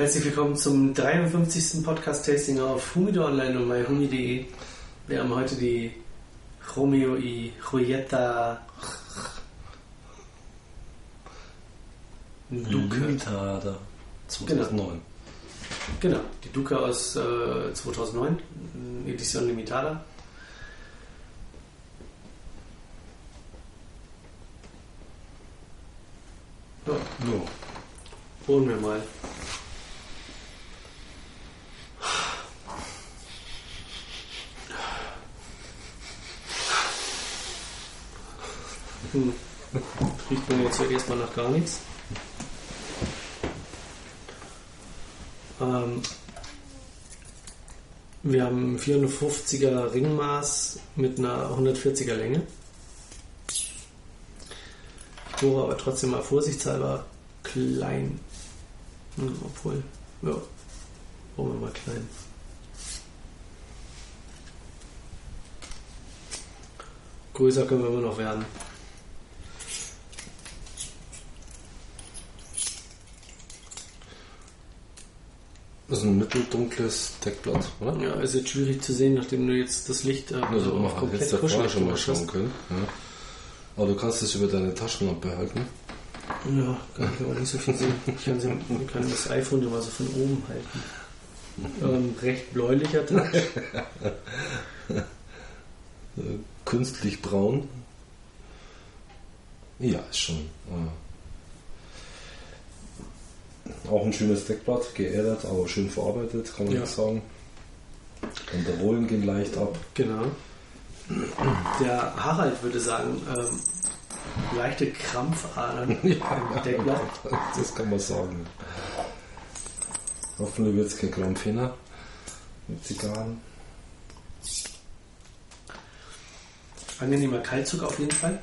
Herzlich willkommen zum 53. Podcast-Tasting auf Humido Online und myhumi.de. Wir haben heute die Romeo y Julieta Duke. Limitada 2009. Genau, die Duke aus äh, 2009, Edition Limitada. Ja, Ja. holen wir mal. Hm. Riecht man jetzt ja erstmal nach gar nichts. Ähm, wir haben ein 450er Ringmaß mit einer 140er Länge. Ich bohre aber trotzdem mal vorsichtshalber klein. Hm, obwohl, ja, bohren wir mal klein. Größer können wir immer noch werden. Das ist ein mitteldunkles Deckblatt, oder? Ja, ist jetzt schwierig zu sehen, nachdem du jetzt das Licht äh, Also auf komplett vorher kuschelig schon mal schauen können. Ja. Aber du kannst es über deine Taschenlampe halten. Ja, kann ich aber nicht so viel sehen. Ich kann, sie, kann das iPhone immer so von oben halten. Ähm, recht bläulicher Touch. Künstlich braun. Ja, ist schon. Äh, auch ein schönes Deckblatt, geädert, aber schön verarbeitet, kann man Ja. sagen. Banderolen gehen leicht ab. Genau. Der Harald würde sagen, ähm, leichte Krampfadern im Deckblatt. Das kann man sagen. Hoffentlich wird es kein Krampfhähner mit Zigarren. Angenehmer Kaltzug auf jeden Fall.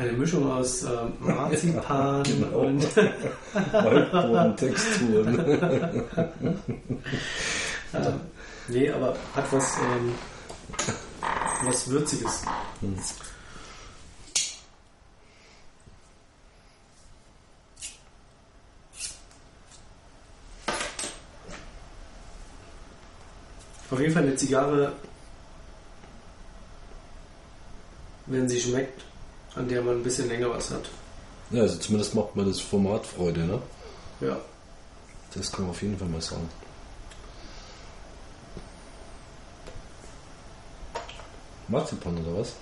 Eine Mischung aus ähm, Marzipan genau. und Waldbodentexturen. ähm, nee, aber hat was, ähm, was Würziges. Auf jeden Fall eine Zigarre, wenn sie schmeckt, an der man ein bisschen länger was hat. ja, also zumindest macht mir das Format Freude, ne? Ja. Das kann man auf jeden Fall mal sagen. Marzipan oder was?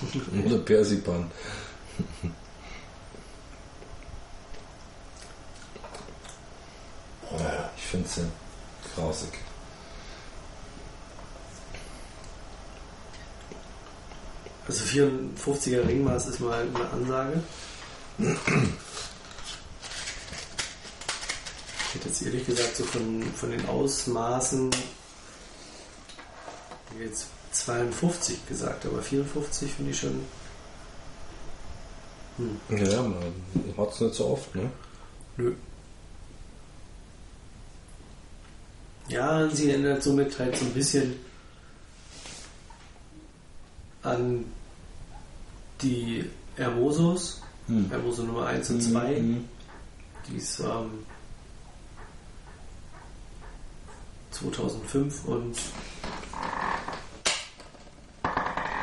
oder Persipan. Ich finde es ja grausig. Also 54er Ringmaß ist mal eine Ansage. Ich hätte jetzt ehrlich gesagt so von, von den Ausmaßen jetzt 52 gesagt, aber 54 finde ich schon. Hm. Ja, man hat es nicht so oft, ne? Nö. Ja, sie erinnert somit halt so ein bisschen an die Hermosos, Hm. Hermoso Nummer 1 und 2, Mhm. die es ähm, 2005 und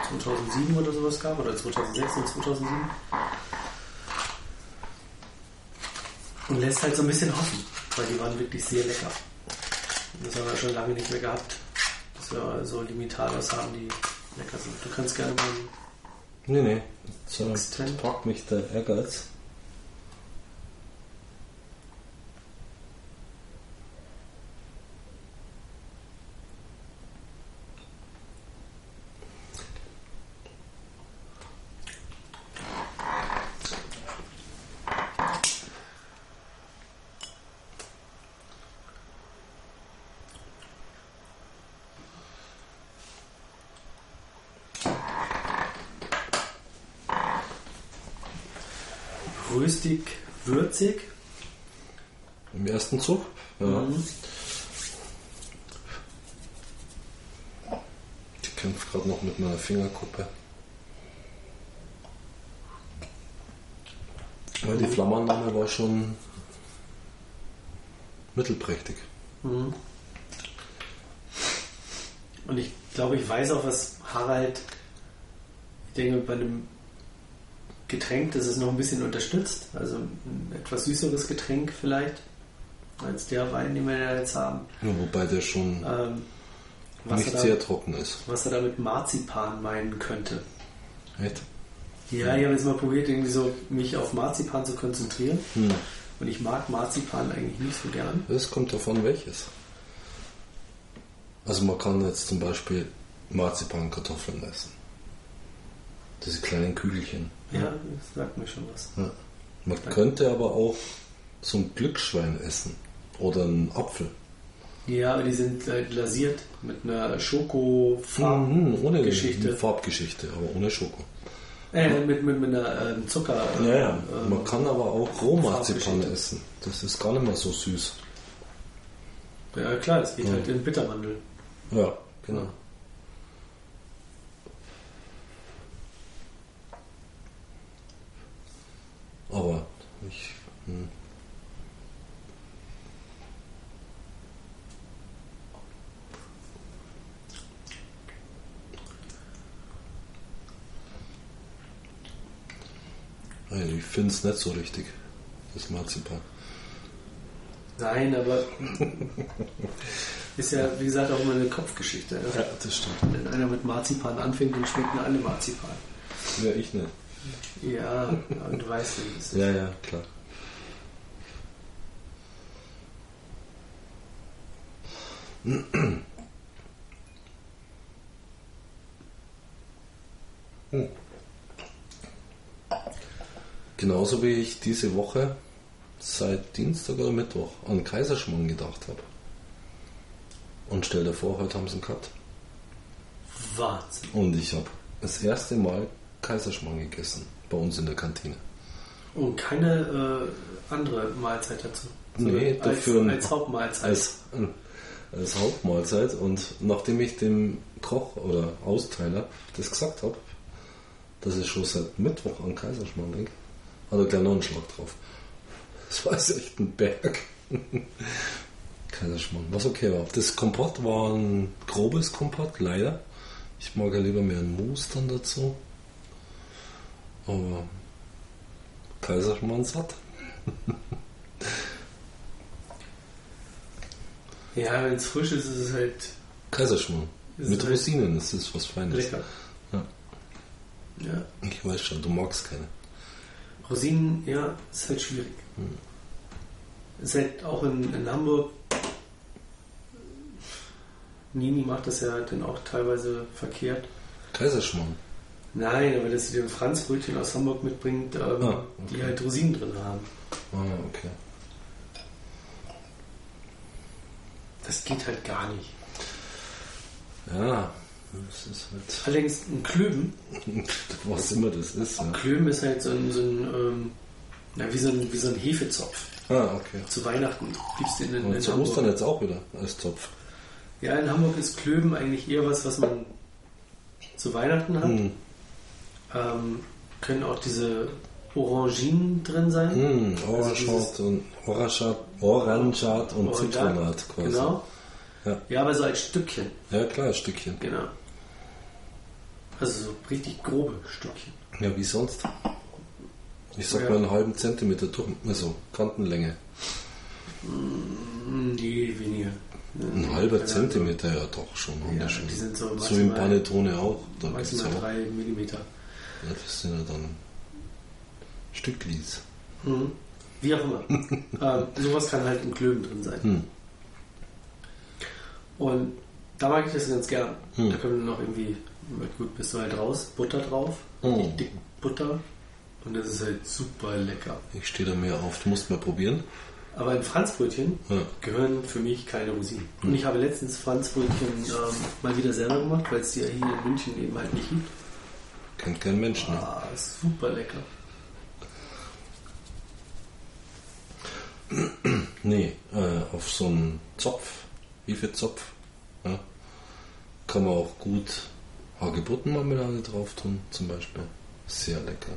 2007 oder sowas gab, oder 2006 und 2007. Und lässt halt so ein bisschen hoffen, weil die waren wirklich sehr lecker. Das haben wir schon lange nicht mehr gehabt, dass wir so Limitadas haben, die lecker sind. Du kannst gerne mal Nee, nee. So, packt mich der Ehrgeiz. fruchtig, würzig. Im ersten Zug? Ja. Mhm. Ich kämpfe gerade noch mit meiner Fingerkuppe. weil die Flammername war schon mittelprächtig. Mhm. Und ich glaube, ich weiß auch, was Harald, ich denke, bei dem Getränk, das es noch ein bisschen unterstützt. Also ein etwas süßeres Getränk vielleicht, als der Wein, den wir da jetzt haben. Ja, wobei der schon Ähm, nicht er sehr da, trocken ist. was er da mit Marzipan meinen könnte. Echt? Ja, ich habe jetzt mal probiert, irgendwie so mich auf Marzipan zu konzentrieren. Hm. Und ich mag Marzipan eigentlich nicht so gern. Es kommt davon welches. Also man kann jetzt zum Beispiel Marzipankartoffeln essen. Diese kleinen Kügelchen. Ja, das sagt mir schon was. Ja. Man könnte aber auch so ein Glücksschwein essen. Oder einen Apfel. Ja, aber die sind äh, glasiert mit einer Schokofarben. Mhm, ohne Geschichte. Farbgeschichte, aber ohne Schoko. Äh, mit, mit, mit einer ähm, Zucker. Ja, ja. ähm, Man kann aber auch Rohmarzipan essen. Das ist gar nicht mehr so süß. ja, klar, es geht Ja. halt in Bittermandel. Ja, genau. Aber ich. Hm. Also ich finde es nicht so richtig, das Marzipan. Nein, aber ist ja, wie gesagt, auch immer eine Kopfgeschichte. Also, das stimmt. Wenn einer mit Marzipan anfängt, dann schmecken alle Marzipan. Ja, ich nicht. Ja, aber du weißt, wie es ist. Ja, ja, klar. Hm. Genauso wie ich diese Woche seit Dienstag oder Mittwoch an Kaiserschmarrn gedacht habe. Und stell dir vor, heute haben sie einen Cut. Wahnsinn. Und ich habe das erste Mal Kaiserschmarrn gegessen bei uns in der Kantine. Und keine äh, andere Mahlzeit dazu. Nee, als, dafür ein- als Hauptmahlzeit. als, als Hauptmahlzeit. Und nachdem ich dem Koch oder Austeiler das gesagt habe, dass ich schon seit Mittwoch an Kaiserschmarrn denke, hat er gleich noch einen Schlag drauf. Das war jetzt echt ein Berg. Kaiserschmarrn, was okay war. Das Kompott war ein grobes Kompott, leider. Ich mag ja lieber mehr ein Mousse dann dazu. Aber Kaiserschmarrn satt. ja, wenn es frisch ist, ist es halt Kaiserschmarrn. Mit halt Rosinen, das ist was Feines. lecker. Ja. Ja. Ich weiß schon, du magst keine. Rosinen, ja, ist halt schwierig. Ist halt auch in, in Hamburg. Nini macht das ja dann auch teilweise verkehrt. Kaiserschmarrn. Nein, aber dass sie den Franzbrötchen aus Hamburg mitbringt, ähm, Ah, okay. die halt Rosinen drin haben. Ah, okay. Das geht halt gar nicht. Ja, das ist halt. Allerdings ein Klöben. Was immer das ist. Ja. Klöben ist halt so ein, so ein, ähm, na, wie, so ein wie so ein Hefezopf. Ah, okay. Zu Weihnachten gibt's den in, Und in zu Hamburg. Ostern jetzt auch wieder als Zopf. Ja, in Hamburg ist Klöben eigentlich eher was, was man zu Weihnachten hat. Hm. Ähm, können auch diese Oranginen drin sein. Hm, Also Orangat und Orangat, Orangat und Zitronat quasi. Genau. Ja. ja, aber so als Stückchen. Ja, klar, ein Stückchen. Genau. Also so richtig grobe Stückchen. Ja, wie sonst? Ich sag Ja. mal einen halben Zentimeter durch, also Kantenlänge. Hm, Nee, weniger. Ein halber Keine Zentimeter, ja doch schon. Ja, die sind so so im Panettone auch. Da Maximal auch. 3 mm. Das sind ja dann Stücklis. Mhm. Wie auch immer. ähm, sowas kann halt im Klöben drin sein. Hm. Und da mag ich das ganz gern. Hm. Da können wir noch irgendwie, gut, bist du halt raus, Butter drauf, Hm. die dick Butter. Und das ist halt super lecker. Ich stehe da mehr auf. Du musst mal probieren. Aber in Franzbrötchen Ja. gehören für mich keine Rosinen. Und ich habe letztens Franzbrötchen ähm, mal wieder selber gemacht, weil es die ja hier in München eben halt nicht gibt. Kennt kein Mensch. Ne? Ah, super lecker. Nee, äh, auf so einen Zopf, Hefezopf, ja, kann man auch gut Hagebuttenmarmelade drauf tun, zum Beispiel. Sehr lecker.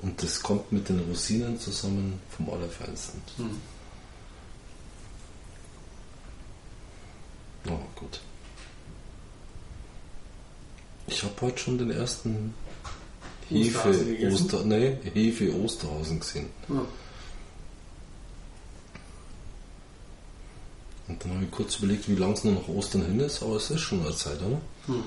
Und das kommt mit den Rosinen zusammen vom Allerfeinsten. Hm. Oh, gut. Ich habe heute schon den ersten Hefe? Oster, nee, Hefe Osterhausen gesehen. Ja. Und dann habe ich kurz überlegt, wie lange es nur noch Ostern hin ist, aber es ist schon eine Zeit, oder? Hm.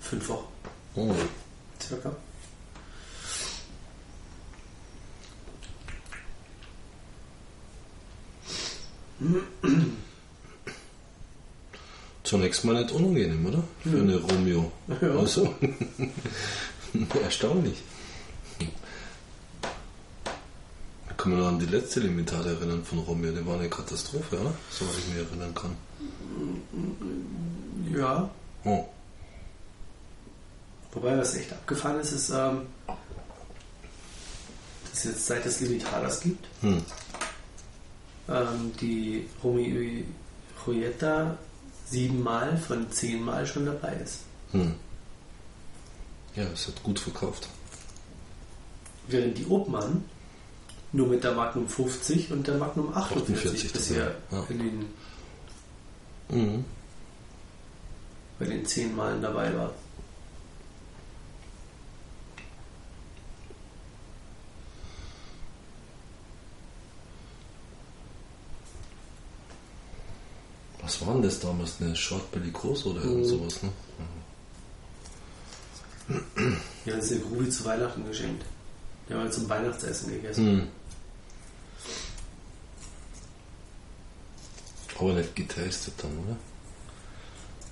Fünf Wochen Oh. Circa. Zunächst mal nicht unangenehm, oder? Für eine Romeo. Ja. Also, erstaunlich. Ich kann mich noch an die letzte Limitate erinnern von Romeo. Die war eine Katastrophe, oder? Soweit ich mich erinnern kann. Ja, Oh. Wobei, was echt abgefahren ist, ist, ähm, dass jetzt seit es Limitadas gibt, Hm. ähm, die Romy Julieta siebenmal von zehnmal schon dabei ist. Hm. Ja, es hat gut verkauft. Während die Obmann nur mit der Magnum 50 und der Magnum 48, 48 bisher ja. in den, Mhm. bei den zehn Malen dabei war. Was war denn das damals? Eine Short Bellicose oder irgend Mhm. sowas, ne? Ja, das ist der Grubi zu Weihnachten geschenkt. Der haben wir zum Weihnachtsessen gegessen. Mhm. Aber nicht getastet dann, oder?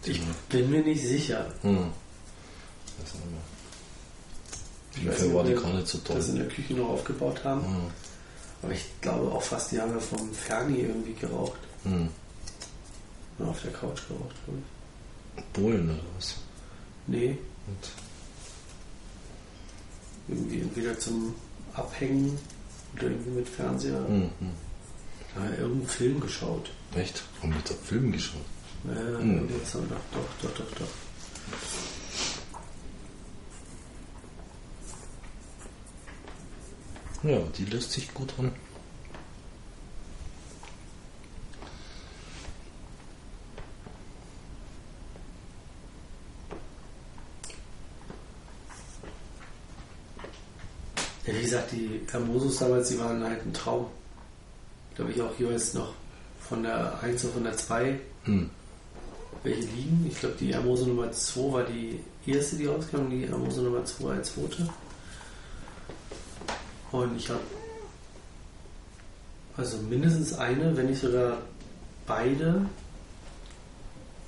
Ich bin mir nicht sicher. Mhm. Nicht. Auf Ich weiß nicht, war die wir gar nicht so toll. das in der Küche noch aufgebaut haben. Mhm. Aber ich glaube auch fast, die haben ja vom Ferni irgendwie geraucht. Mhm. Ja, auf der Couch geraucht, glaube ich. Bohlen oder was? Nee, Und irgendwie entweder zum Abhängen oder irgendwie mit Fernseher. Mhm. Ja, irgendeinen Film geschaut. Echt? Haben wir da Film geschaut? Äh, Hm. jetzt, doch, doch, doch, doch, doch. Ja, die lässt sich gut an. Ja, wie gesagt, die Hermosos damals, die waren halt ein Traum. Habe ich auch jeweils noch von der 1 und von der 2 Mhm. welche liegen. Ich glaube, die Hermoso Nummer 2 war die erste, die rauskam, die Hermoso Nummer 2 als zweite. Und ich habe also mindestens eine, wenn nicht sogar beide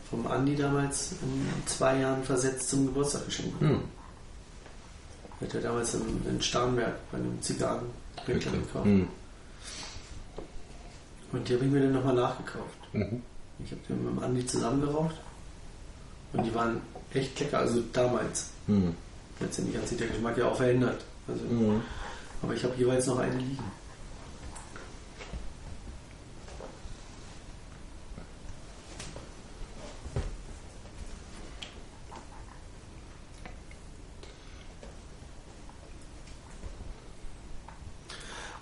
vom Andi damals in zwei Jahren versetzt zum Geburtstag geschenkt. Mhm. Hat er damals in, in Starnberg bei einem Zigarren Wirklich. gekauft. Mhm. Und die habe ich mir dann nochmal nachgekauft. Mhm. Ich habe die mit dem Andi zusammen geraucht. Und die waren echt lecker, also damals. Mhm. Letztendlich hat sich der Geschmack ja auch verändert. Also, Mhm. Aber ich habe jeweils noch eine liegen.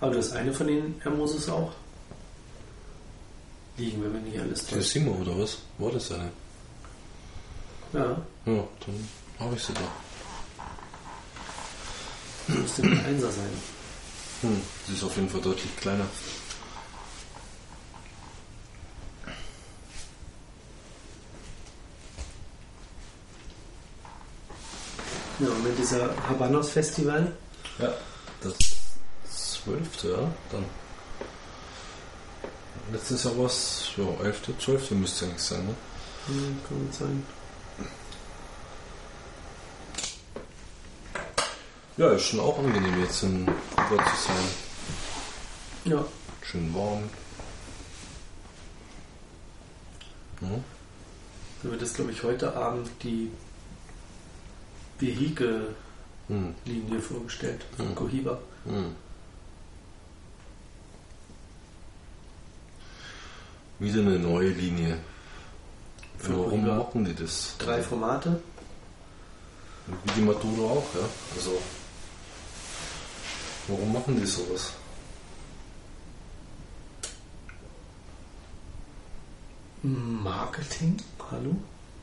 Aber das eine von den Hermosos auch liegen, wenn wir nicht alles täuschen. Simo oder was? War das eine? Ja, Ja, dann habe ich sie da. müsste ein Einser sein. Hm. Sie ist auf jeden Fall deutlich kleiner. Ja, mit dieser Habanos Festival Ja. Das zwölfte, ja. Dann. Letztes Jahr war es, ja, elfte, zwölfte müsste eigentlich sein, ne? Hm, kann gut sein. Ja, ist schon auch angenehm jetzt in Kuba zu sein. Ja, Schön warm. Ja. dann wird das, glaube ich, heute Abend die Vehikel-Linie Hm. vorgestellt von Mhm. Cohiba. Hm. Wieder eine neue Linie. Für Warum über machen die das? Drei Formate. Wie die Maduro auch, ja. Also, warum machen die sowas? Marketing? Hallo?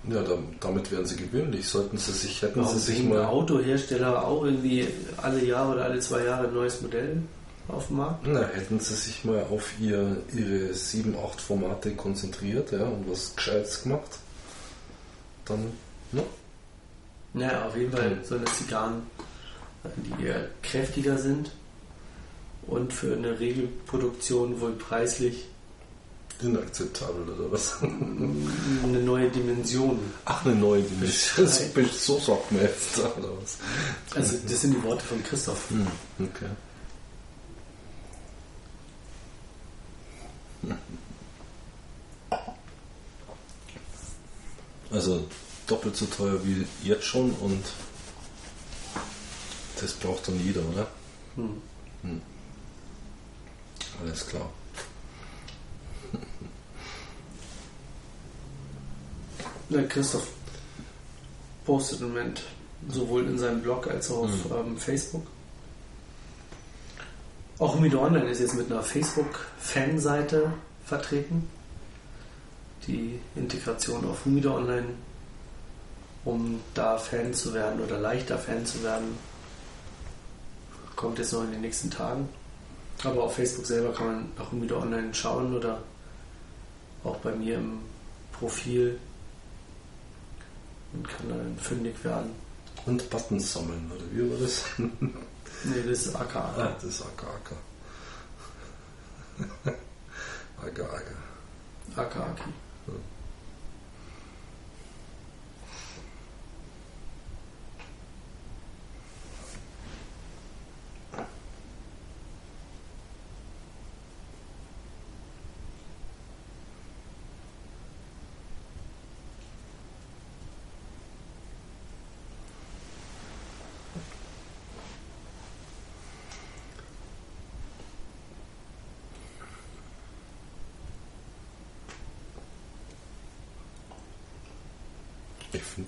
Ja, da, damit wären sie gewöhnlich. Sollten sie sich, hätten Warum sie sich mal. Autohersteller auch irgendwie alle Jahre oder alle zwei Jahre ein neues Modell auf den Markt? Na, hätten sie sich mal auf ihr, ihre 7, 8 Formate konzentriert ja, und was Gescheites gemacht, dann, ne? Naja, auf jeden Fall Mhm. so eine Zigarren, die eher kräftiger sind und für eine Regelproduktion wohl preislich Inakzeptabel oder was? eine neue Dimension. Ach, eine neue Dimension. So sagt man jetzt, oder was? Also das sind die Worte von Christoph. Hm, okay. Also doppelt so teuer wie jetzt schon und das braucht dann jeder, oder? Hm. Alles klar. Na, Christoph postet im Moment sowohl in seinem Blog als auch auf Mhm. ähm, Facebook. Auch Humido Online ist jetzt mit einer Facebook-Fanseite vertreten. Die Integration auf Humido Online, um da Fan zu werden oder leichter Fan zu werden, kommt jetzt noch in den nächsten Tagen. Aber auf Facebook selber kann man nach Humido Online schauen oder auch bei mir im Profil und kann dann fündig werden. Und Buttons sammeln, oder wie war das? Nee, das ist AKA. Ah, das ist Acker, Acker. Acker, Acker. AKAki.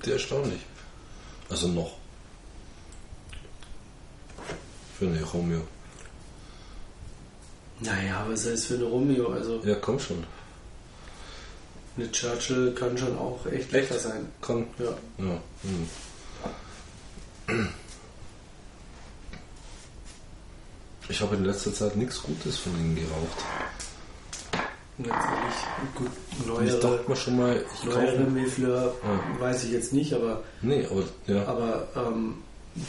Erstaunlich. Also noch. Für eine Romeo. Naja, aber was heißt für eine Romeo? Also Ja, komm schon. eine Churchill kann schon auch echt lecker sein. Kann. Ja. Ja. Hm. Ich habe in letzter Zeit nichts Gutes von ihnen geraucht. Ehrlich, gut, Und ich neuere, dachte mir schon mal, ich neuere. Milfleur Ja. weiß ich jetzt nicht, aber, Nee, aber ja. aber ähm,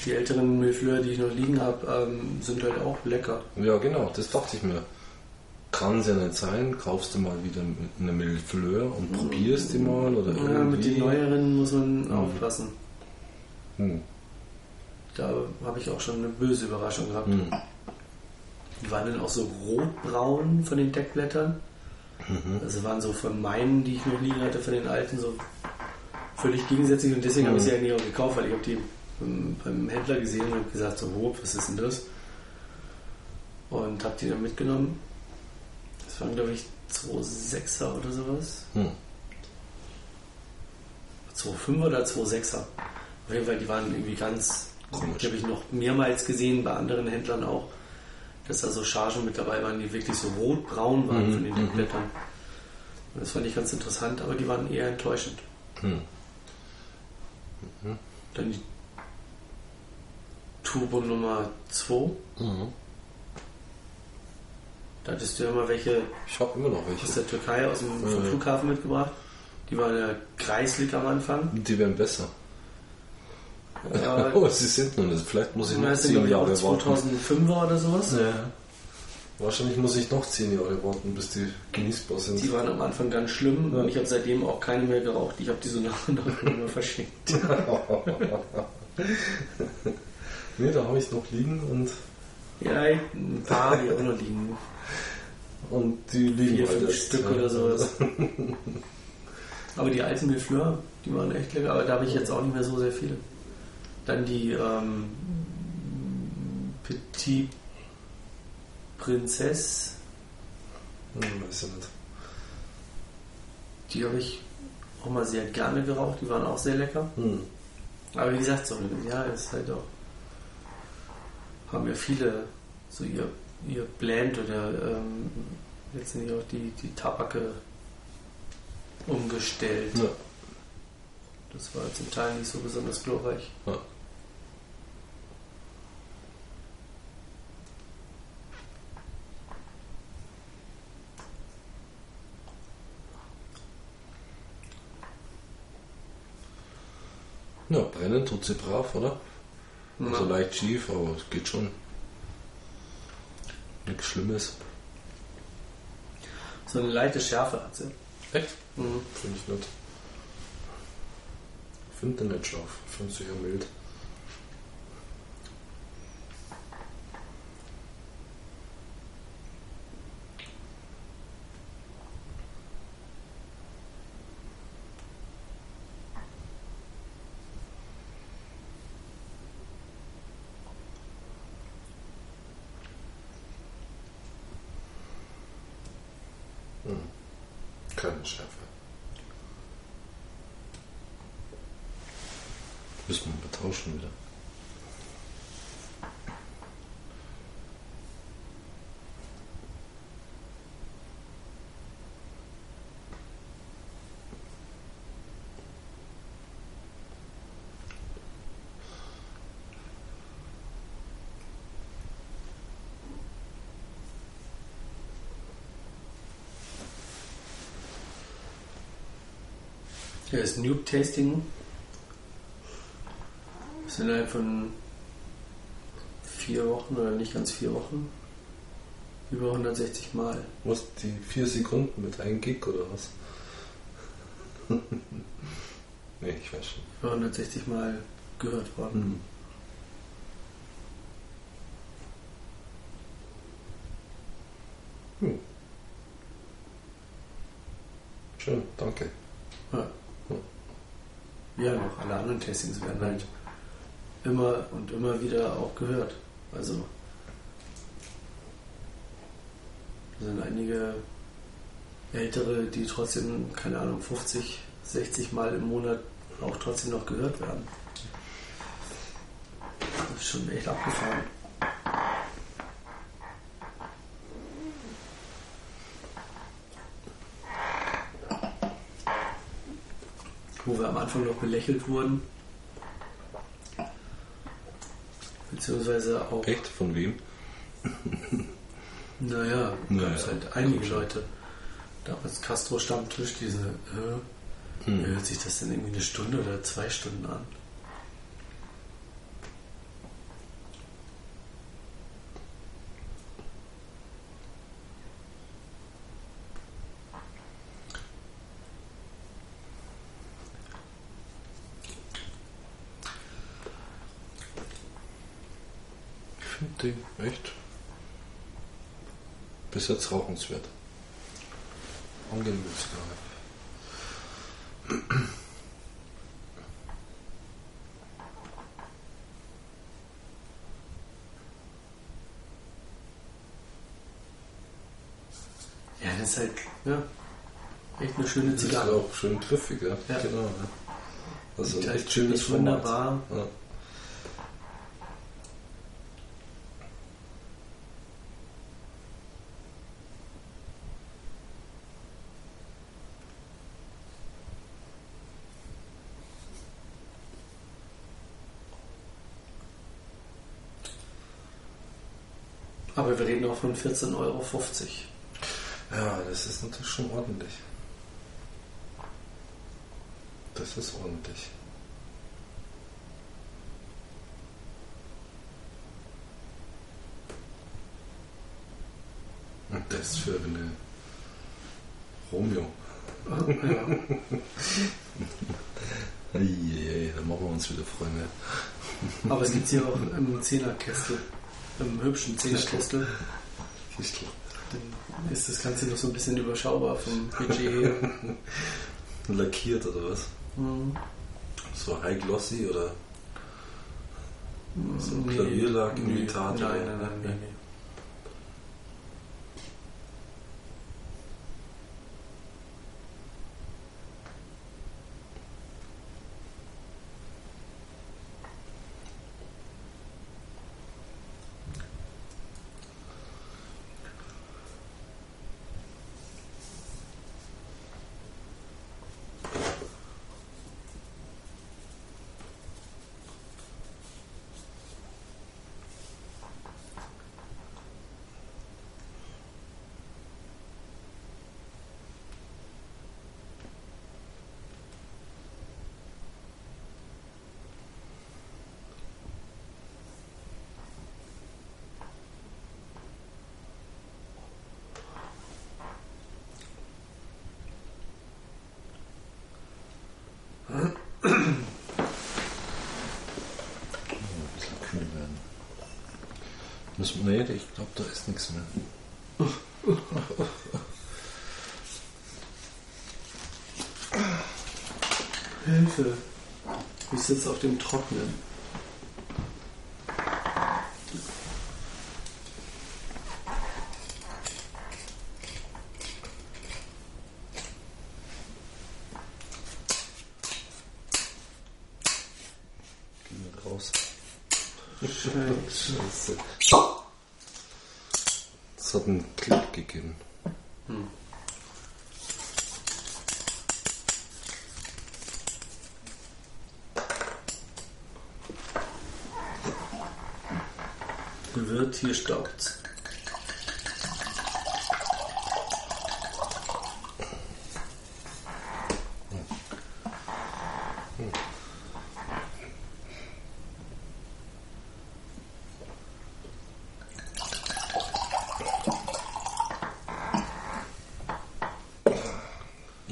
die älteren Milfleur, die ich noch liegen habe, ähm, sind halt auch lecker. Ja, genau, das dachte ich mir. Kann es ja nicht sein, kaufst du mal wieder eine Millefleur und probierst die mal oder irgendwie. Ja, mit den neueren muss man Mhm. aufpassen. Hm. Da habe ich auch schon eine böse Überraschung gehabt. Hm. Die waren dann auch so rotbraun von den Deckblättern. Mhm. Also waren so von meinen, die ich noch liegen hatte, von den alten, so völlig gegensätzlich. Und deswegen habe ich Mhm. sie eigentlich auch gekauft, weil ich habe die beim, beim Händler gesehen und habe gesagt, so, oh, was ist denn das? Und habe die dann mitgenommen. Das waren, glaube ich, 2,6er oder sowas. Hm. 2,5er oder 2,6er. Auf jeden Fall, die waren irgendwie ganz Komisch. Die habe ich noch mehrmals gesehen, bei anderen Händlern auch, dass da so Chargen mit dabei waren, die wirklich so rotbraun waren Mhm, von den mhm. Deckblättern. Und das fand ich ganz interessant, aber die waren eher enttäuschend. Hm. Dann die Turbo Nummer 2. Mhm. Da hattest du ja mal welche Ich habe immer noch aus welche. der Türkei, aus dem Mhm. Flughafen mitgebracht. Die waren ja kreislig am Anfang. Die werden besser. Aber oh, sie sind noch nicht. Vielleicht muss ich noch zehn Jahre warten. 2005er oder sowas. Ja. Wahrscheinlich muss ich noch zehn Jahre warten, bis die genießbar sind. Die waren am Anfang ganz schlimm Ja. und ich habe seitdem auch keine mehr geraucht. Ich habe die so nach und nach immer verschenkt. nee, da habe ich noch liegen und, Ja, ein paar habe ich auch noch liegen. und die liegen Vier, halt fünf Stück ja. oder sowas. Aber die alten Milfleur, die waren echt lecker, aber da habe ich jetzt auch nicht mehr so sehr viele. Dann die ähm, Petit Prinzess, Hm, weiß ich nicht. Die habe ich auch mal sehr gerne geraucht, die waren auch sehr lecker. Hm. Aber wie gesagt, so ja, ist halt auch. Haben ja viele so ihr, ihr Blend oder ähm, letztendlich auch die, die Tabake umgestellt. Ja. Das war zum Teil nicht so besonders glorreich. Ja. Ja, brennen tut sie brav, oder? Also Ja. leicht schief, aber es geht schon. Nichts Schlimmes. So eine leichte Schärfe hat sie. Echt? Mhm. Finde ich nicht. Ich finde nicht scharf. Ich finde sie eher mild. Hm. Keine Schärfe. Müssen wir mal tauschen wieder. Ja, das Noob Tasting ist innerhalb von vier Wochen oder nicht ganz vier Wochen über 160 Mal. Was, die vier Sekunden mit einem Gig oder was? nee, ich weiß schon. Über 160 Mal gehört worden. Hm. Hm. Schön, danke. Ja. Ja, noch alle anderen Tastings werden halt immer und immer wieder auch gehört. Also da sind einige ältere, die trotzdem, keine Ahnung, 50, 60 Mal im Monat auch trotzdem noch gehört werden. Das ist schon echt abgefahren. Wo wir am Anfang noch belächelt wurden. Beziehungsweise auch, Echt? Von wem? naja, Naja, gab es halt einige. Leute. Damals Castro Stammtisch, diese, äh, Hm. hört sich das denn irgendwie eine Stunde oder zwei Stunden an? Ich finde die echt bis jetzt rauchenswert. Angenehm Zigarre. Ja, das ist halt, ja, echt eine schöne Das ist Zigarre. auch schön griffig, ja. Ja. Genau. Ja. Also halt echt schönes Format. wunderbar. Ja. Aber wir reden auch von 14,50 Euro. Ja, das ist natürlich schon ordentlich. Das ist ordentlich. Und das für eine Romeo. Ja. Eieiei, da machen wir uns wieder Freunde. Aber es gibt hier auch im Zehnerkästel, im hübschen Zehnerkästel. Kistel. Dann ist das Ganze noch so ein bisschen überschaubar vom Budget her. Lackiert oder was? Mhm. So High Glossy oder So ein Nee, Klavierlack-Imitat nee, Nein, nein, nein, nein. nee. ein bisschen kühl werden. Wir, nee, ich glaube, da ist nichts mehr. Hilfe. Ich sitze auf dem Trocknen. Geh mal raus. Scheiße. Scheiße. Es hat einen Klick gegeben. Wird hier staubt.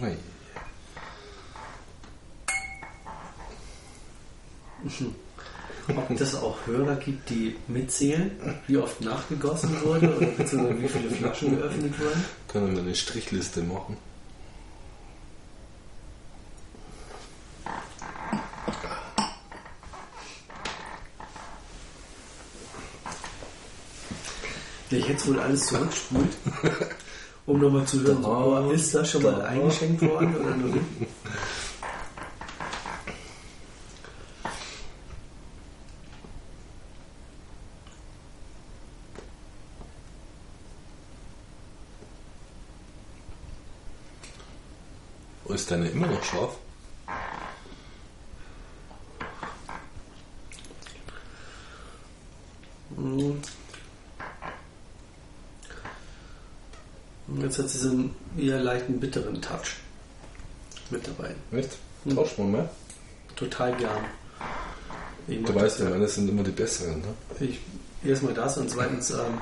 Ei. Ob das auch Hörer gibt, die mitzählen, wie oft nachgegossen wurde oder beziehungsweise wie viele Flaschen geöffnet wurden? Können wir eine Strichliste machen? Der jetzt wohl alles zurückspult, um nochmal zu hören, Da, ist das schon mal eingeschenkt worden oder noch nicht? Oh, ist deine immer noch scharf? Mhm. Und Jetzt hat sie so einen eher leichten bitteren Touch mit dabei. Echt? Hm. Tausch mal mehr? Total gern. Ich Du weißt ja, meine sind immer die besseren. Ne? Ich, erstmal das und zweitens, ähm,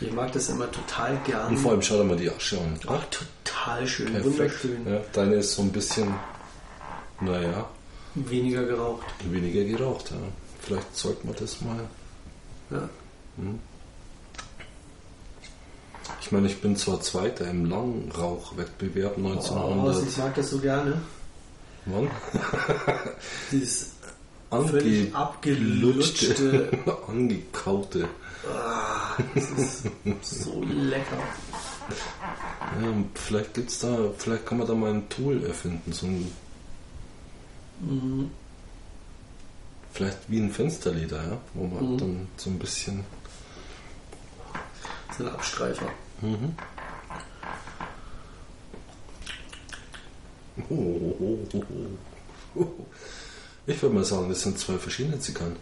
ich mag das immer total gern. Und vor allem schau dir mal die Asche an. Ach, total schön, Perfekt. wunderschön. Ja, deine ist so ein bisschen, naja, Weniger geraucht. weniger geraucht. Ja. Vielleicht sollte man das mal. Ja. Ich meine, ich bin zwar Zweiter im Langrauchwettbewerb Oh, 1900. ich mag das so gerne. Wann? Dieses völlig abgelutschte. angekaute. Ah, das ist so lecker. Ja, vielleicht gibt's da, vielleicht kann man da mal ein Tool erfinden, so ein, Mhm. vielleicht wie ein Fensterleder, ja, wo man Mhm. dann so ein bisschen. So ein Abstreifer. Mhm. Oh, oh, oh, oh, oh. Ich würde mal sagen, das sind zwei verschiedene Zigarren.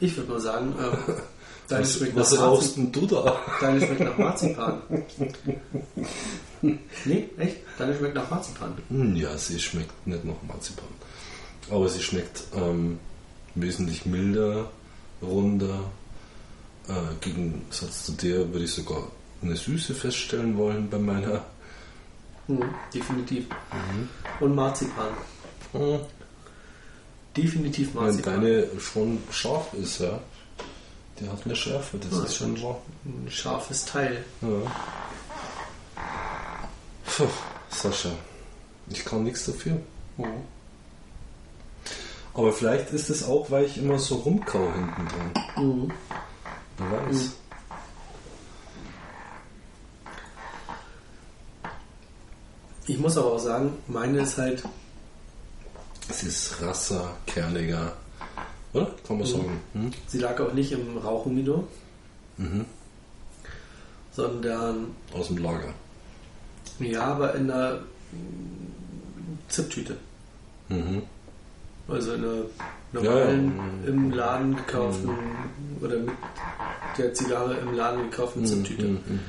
Ich würde mal sagen, ähm, deine Was, schmeckt was nach rauchst Marzipan. denn du da? Deine schmeckt nach Marzipan. nee, echt? Deine schmeckt nach Marzipan. Hm, Ja, sie schmeckt nicht nach Marzipan. Aber sie schmeckt ähm, wesentlich milder, runder. Äh, Im Gegensatz zu der würde ich sogar eine Süße feststellen wollen bei meiner. Mhm, definitiv. Und Marzipan. Hm, Definitiv Wenn Marzipan. deine schon scharf ist, ja. Die hat eine Schärfe, das Ja, ist schon wahr. Ein scharfes Teil. Ja. Puh, Sascha, ich kann nichts dafür. Mhm. Aber vielleicht ist es auch, weil ich immer so rumkau hinten dran. Mhm. Wer weiß. Ich muss aber auch sagen, meine ist halt, Es ist rasser, kerniger. Oder? Kann man sagen. Hm? sie lag auch nicht im Rauchhumidor, Mhm. sondern Aus dem Lager. ja, aber in einer mm, Ziptüte. Mhm. Also in einer Ja, normalen, ja. im Laden gekauften oder mit der Zigarre im Laden gekauften. Mhm, mhm, mhm.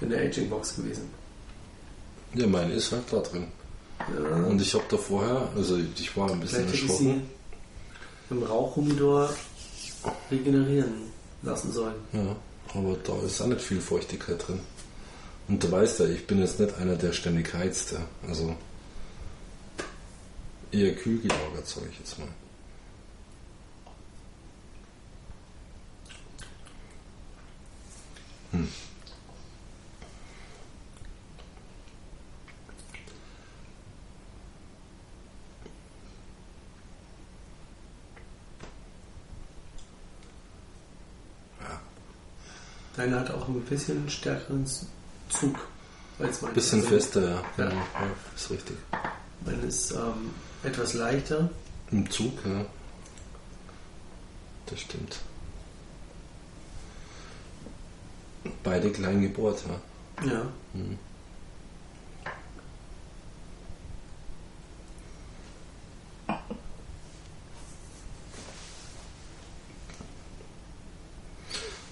In der Aging Box gewesen. Ja, meine ist halt da drin. Ja, Und ich habe da vorher, also ich war ein bisschen vielleicht erschrocken. sie im Rauchhumidor regenerieren lassen sollen. Ja, aber da ist auch nicht viel Feuchtigkeit drin. Und du weißt ja, ich bin jetzt nicht einer, der ständig heizt. Also eher kühl gelagert, sage ich jetzt mal. Hm. Deine hat auch ein bisschen stärkeren Zug als mein. Bisschen Also, fester, ja. Ja. ja. ja ist richtig. Meine ist ähm, etwas leichter. Im Zug, ja. Das stimmt. Beide klein gebohrt, ja. Ja. Mhm.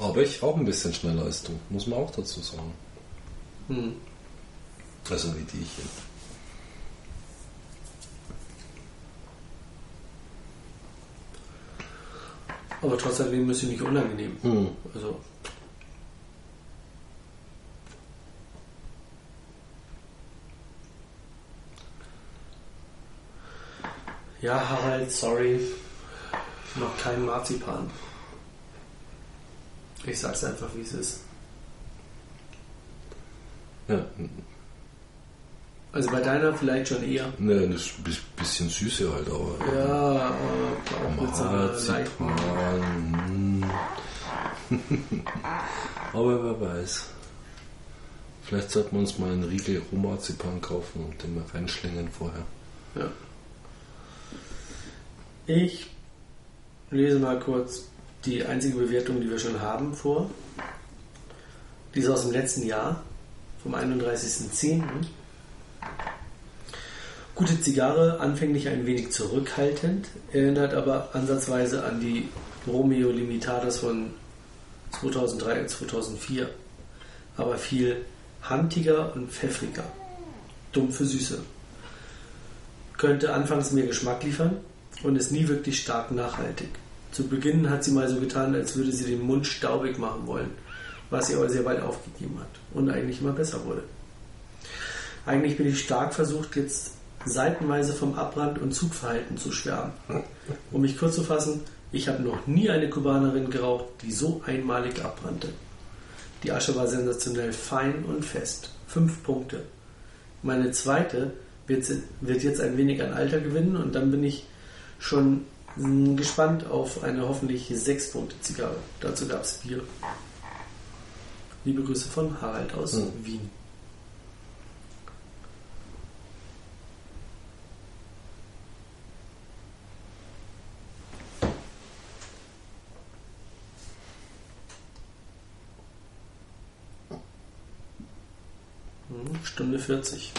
Aber ich rauche ein bisschen schneller als du, muss man auch dazu sagen. Hm. Also wie die hier. Aber trotz alledem ist sie nicht unangenehm. Hm. Also. Ja, Harald, sorry. Noch kein Marzipan. Ich sag's einfach, wie es ist. Ja, Also bei deiner vielleicht schon eher. ne, das ist ein bisschen Süße halt, aber. Ja, aber auch. Marzipan. hm. Aber wer weiß. Vielleicht sollten wir uns mal einen Riegel Rohmarzipan kaufen und den mal reinschlingen vorher. Ja. Ich lese mal kurz die einzige Bewertung, die wir schon haben, vor. Die ist aus dem letzten Jahr, vom 31.10. Gute Zigarre, anfänglich ein wenig zurückhaltend, erinnert aber ansatzweise an die Romeo Limitadas von 2003 und 2004, aber viel handiger und pfeffriger. Dumpfe Süße. Könnte anfangs mehr Geschmack liefern und ist nie wirklich stark nachhaltig. Zu Beginn hat sie mal so getan, als würde sie den Mund staubig machen wollen, was sie aber sehr bald aufgegeben hat und eigentlich immer besser wurde. Eigentlich bin ich stark versucht, jetzt seitenweise vom Abbrand und Zugverhalten zu schwärmen. Um mich kurz zu fassen, ich habe noch nie eine Kubanerin geraucht, die so einmalig abbrannte. Die Asche war sensationell fein und fest. Fünf Punkte. Meine zweite wird, wird jetzt ein wenig an Alter gewinnen und dann bin ich schon mh, gespannt auf eine hoffentlich sechs Punkte Zigarre. Dazu gab es Bier. Liebe Grüße von Harald aus Hm. Wien. Hm, Stunde 40.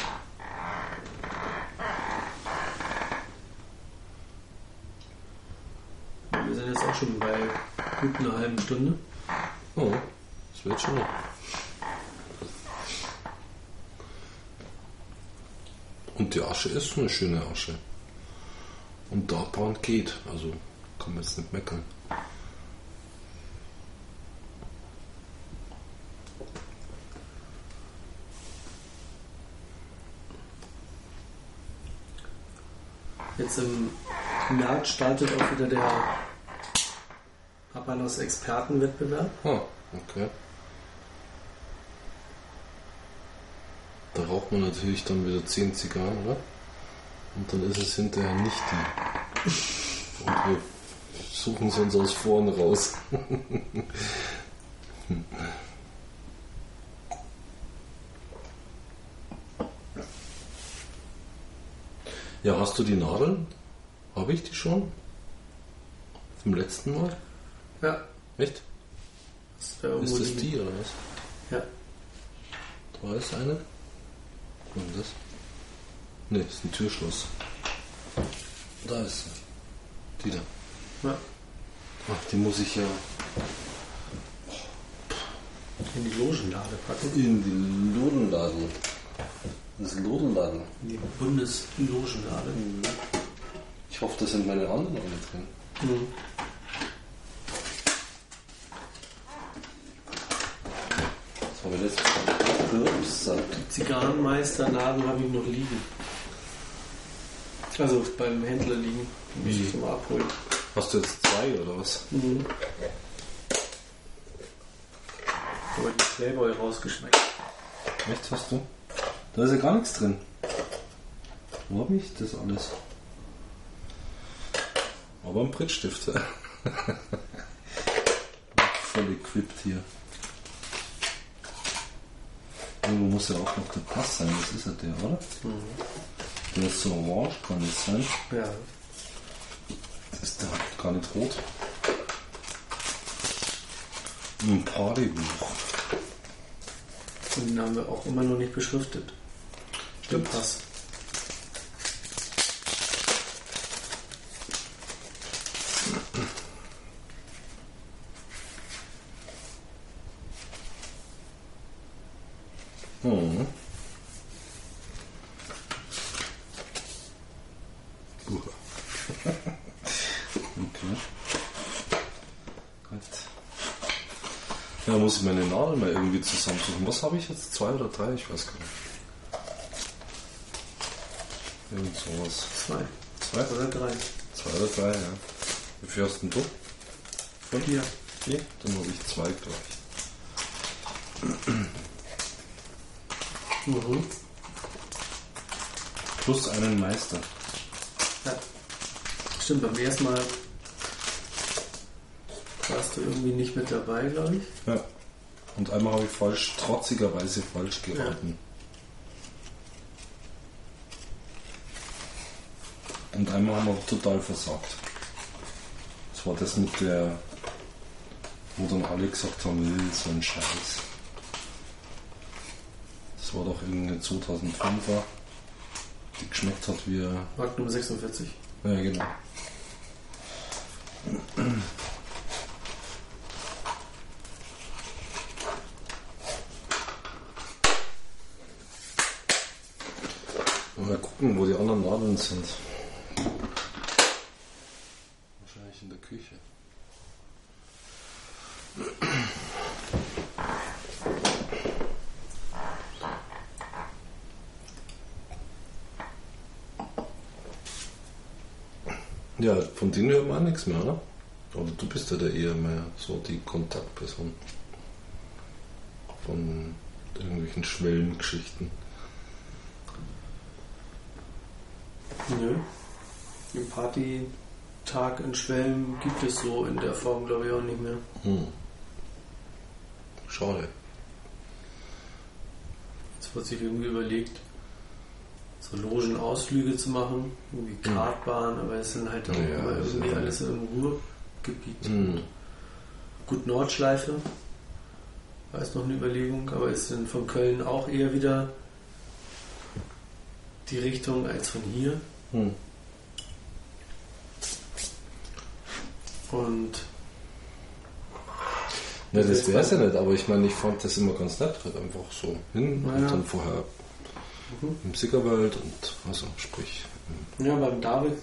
Wir sind jetzt schon bei gut einer halben Stunde. Oh, das wird schon. Und die Asche ist eine schöne Asche. Und der Abbrand geht, also kann man jetzt nicht meckern. Jetzt im März startet auch wieder der Habanos Expertenwettbewerb. Ah, okay. Da raucht man natürlich dann wieder 10 Zigarren, oder? Und dann ist es hinterher nicht die. Und wir suchen es uns aus vorn raus. ja, hast du die Nadeln? Habe ich die schon? Vom letzten Mal? Ja, Echt? das Ist das die oder was? Ja. Da ist eine. Und das? Ne, ist ein Türschloss. Da ist sie. Die da. ja. Ach, die muss ich ja In die Logenlade packen. in die Lodenladel. Das Lodenladel. In die Bundeslogenlade. Ich hoffe, da sind meine anderen alle drin. Mhm. Das habe letztes Mal gesagt. Zigarrenmeisterladen habe ich noch liegen. Also beim Händler liegen. Muss Wie? ich mal abholen. Hast du jetzt zwei oder was? Mhm. Aber die Playboy rausgeschmeckt. Echt hast du? Da ist ja gar nichts drin. Wo hab ich das alles? Aber ein Prittstift. Voll equipped hier. Irgendwo muss ja auch noch der Pass sein, das ist ja der, oder? Der ist so orange, kann nicht sein. Ja. Das ist der gar nicht rot. Ein Partybuch. Und den haben wir auch immer noch nicht beschriftet. Stimmt. Pass. Mhm. Uah. okay. Gut. Ja, muss ich meine Nadel mal irgendwie zusammensuchen. Was habe ich jetzt? Zwei oder drei? Ich weiß gar nicht. Irgend sowas. Zwei. Zwei? Oder drei. Zwei oder drei, ja. Wie viel hast denn du? Vier. Vier? Dann habe ich zwei, glaube ich. Mhm. Plus einen Meister. Ja. Stimmt, beim ersten Mal warst du irgendwie nicht mit dabei, glaube ich. Ja. Und einmal habe ich falsch, trotzigerweise falsch geraten. Und einmal haben wir total versagt. Das war das mit der, wo dann alle gesagt haben, "Äh, so ein Scheiß. Das war doch irgendeine 2005er, die geschmeckt hat wie, Magnum 46. ja genau. Mal gucken, wo die anderen Nadeln sind. Wahrscheinlich in der Küche. Ja, von denen hört man auch nichts mehr, oder? Oder du bist ja da eher mehr so die Kontaktperson von irgendwelchen Schwellengeschichten. Nö. Den Partytag in Schwelm gibt es so in der Form, glaube ich, auch nicht mehr. Hm. Schade. Jetzt wird sich irgendwie überlegt, so Logenausflüge zu machen, irgendwie Kartbahn, aber es sind halt auch Ja, immer ist irgendwie alles im Ruhrgebiet. Hm. Gut, Nordschleife war jetzt noch eine Überlegung, aber ist dann von Köln auch eher wieder die Richtung als von hier. Hm. Und Ja, das wäre es ja nicht, aber ich meine, ich fand das immer ganz nett, halt einfach so hin Ja. und dann vorher Mhm. im Sickerwald und also sprich. ja, beim David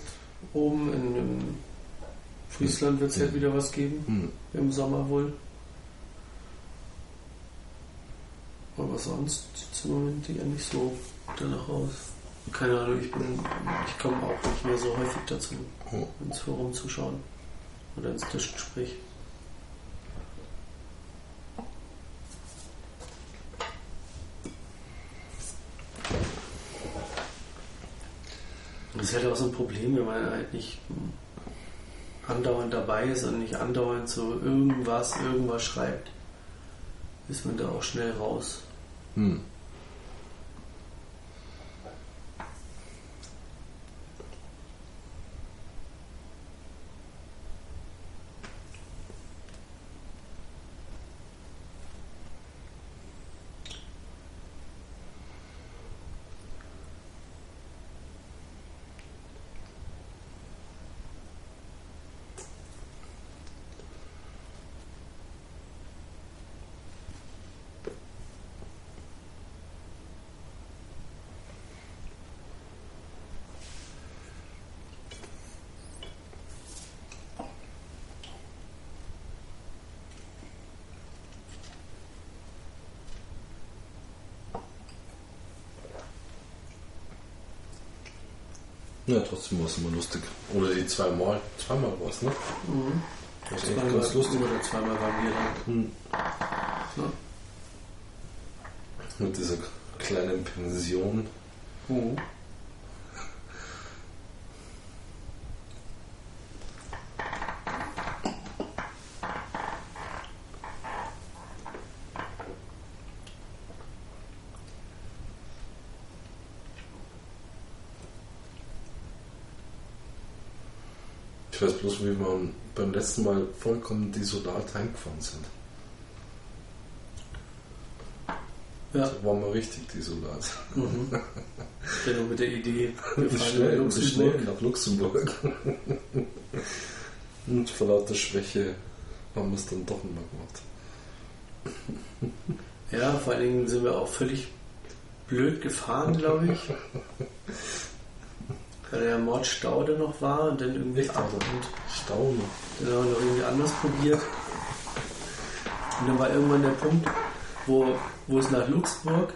oben in, in Friesland wird es halt Mhm. wieder was geben, Hm. im Sommer wohl. Aber sonst sieht es im Moment eher nicht so danach aus. Keine Ahnung, ich bin, ich komme auch nicht mehr so häufig dazu, ins Forum zu schauen oder ins Tischgespräch. Das ist halt auch so ein Problem, wenn man halt nicht andauernd dabei ist und nicht andauernd so irgendwas, irgendwas schreibt, ist man da auch schnell raus. Hm. Ja, trotzdem war es immer lustig. Oder die zweimal. Zweimal war es, ne? Mhm. Das ist echt Zweimal, ganz lustig. Oder zweimal waren wir da. Hm. Ja. Mit dieser kleinen Pension. Mhm. Ich weiß bloß, wie wir beim letzten Mal vollkommen desolat heimgefahren sind. Ja. Da waren wir richtig desolat. Mhm. Dennoch mit der Idee, wir fahren schnell, nach wie schnell Luxemburg. nach Luxemburg. Und vor lauter Schwäche haben wir es dann doch mehr gemacht. Ja, vor allen Dingen sind wir auch völlig blöd gefahren, glaube ich. Weil der Mordstau da noch war und dann irgendwie Echt, ab und Staunen. dann haben wir noch irgendwie anders probiert. Und dann war irgendwann der Punkt, wo, wo es nach Luxemburg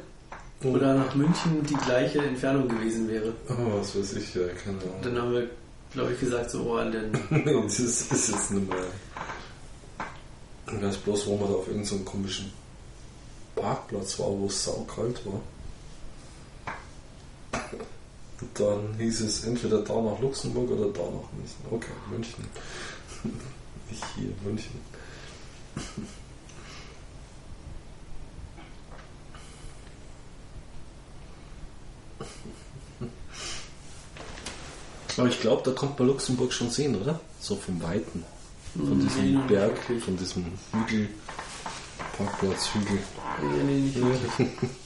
oder nach München die gleiche Entfernung gewesen wäre. Oh, was weiß ich, ja, keine Ahnung. Und dann haben wir, glaube ich, gesagt, so, oh, dann nee, das ist, ist jetzt nicht mehr. Ich weiß bloß, wo man da auf irgendeinem komischen Parkplatz war, wo es saukalt war. Dann hieß es entweder da nach Luxemburg oder da nach München. Okay, München. Nicht hier, München. Aber ich glaube, da kommt man Luxemburg schon sehen, oder? So vom Weiten. Von diesem nicht Berg, von diesem Hügel, Parkplatz, Hügel. Nee, nee, nicht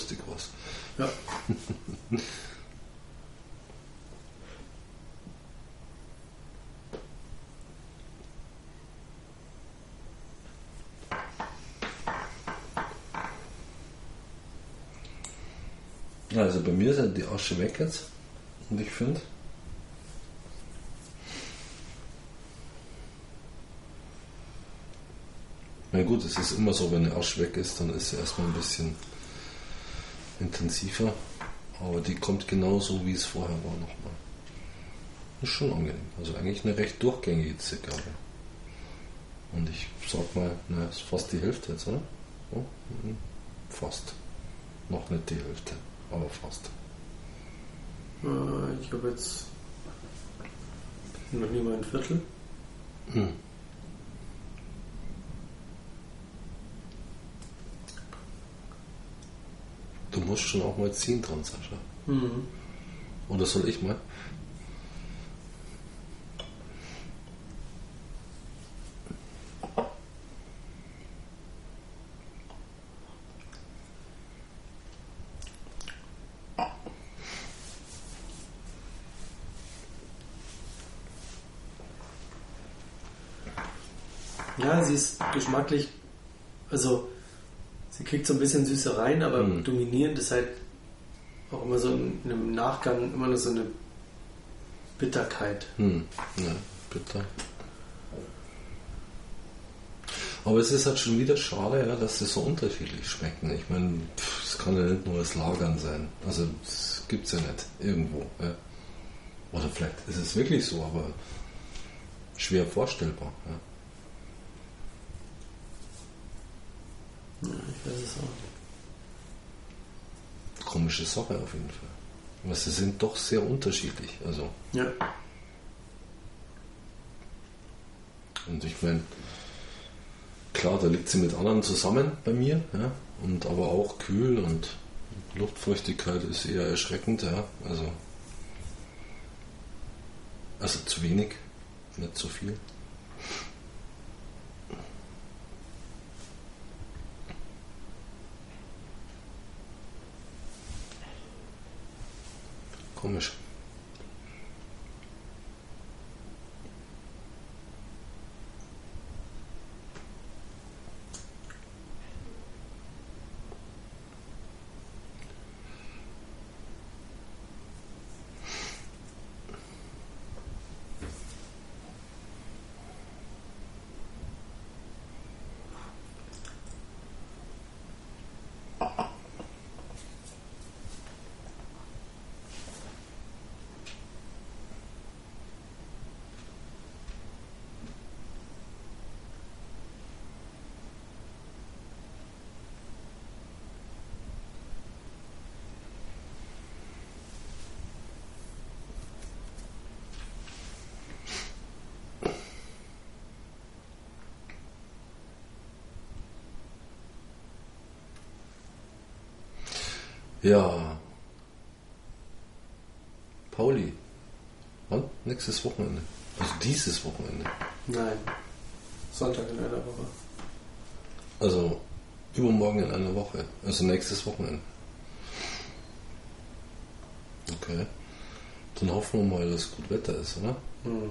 lustig was. Ja. Also bei mir ja die Asche weg jetzt. Und ich finde. Na gut, es ist immer so, wenn eine Asche weg ist, dann ist sie erstmal ein bisschen intensiver. Aber die kommt genauso, wie es vorher war, nochmal. Ist schon angenehm. Also eigentlich eine recht durchgängige Zigarre. Und ich sag mal, na, ist fast die Hälfte jetzt, oder? Oh, mhm. fast. Noch nicht die Hälfte, aber fast. Ich habe jetzt noch nie mal ein Viertel. Hm. Musst schon auch mal ziehen dran, Sascha. Mhm. Oder soll ich mal? Ja, sie ist geschmacklich, also sie kriegt so ein bisschen Süße rein, aber Mhm. dominierend ist halt auch immer so in einem Nachgang immer nur so eine Bitterkeit. Hm, ja, bitte. Aber es ist halt schon wieder schade, ja, dass sie so unterschiedlich schmecken. Ich meine, es kann ja nicht nur das Lagern sein. Also, es gibt es ja nicht irgendwo. Ja. Oder vielleicht ist es wirklich so, aber schwer vorstellbar. Ja. Ja, ich weiß es auch. Komische Sache auf jeden Fall. Aber sie sind doch sehr unterschiedlich. Also, Ja. Und ich meine, klar, da liegt sie mit anderen zusammen bei mir, ja, und aber auch kühl und Luftfeuchtigkeit ist eher erschreckend, ja, also, also zu wenig, nicht zu viel. Komisch. Ja. Pauli. Wann? Nächstes Wochenende. Also dieses Wochenende. Nein. Sonntag in einer Woche. Also übermorgen in einer Woche. Also nächstes Wochenende. Okay. Dann hoffen wir mal, dass gut Wetter ist, oder? Mhm.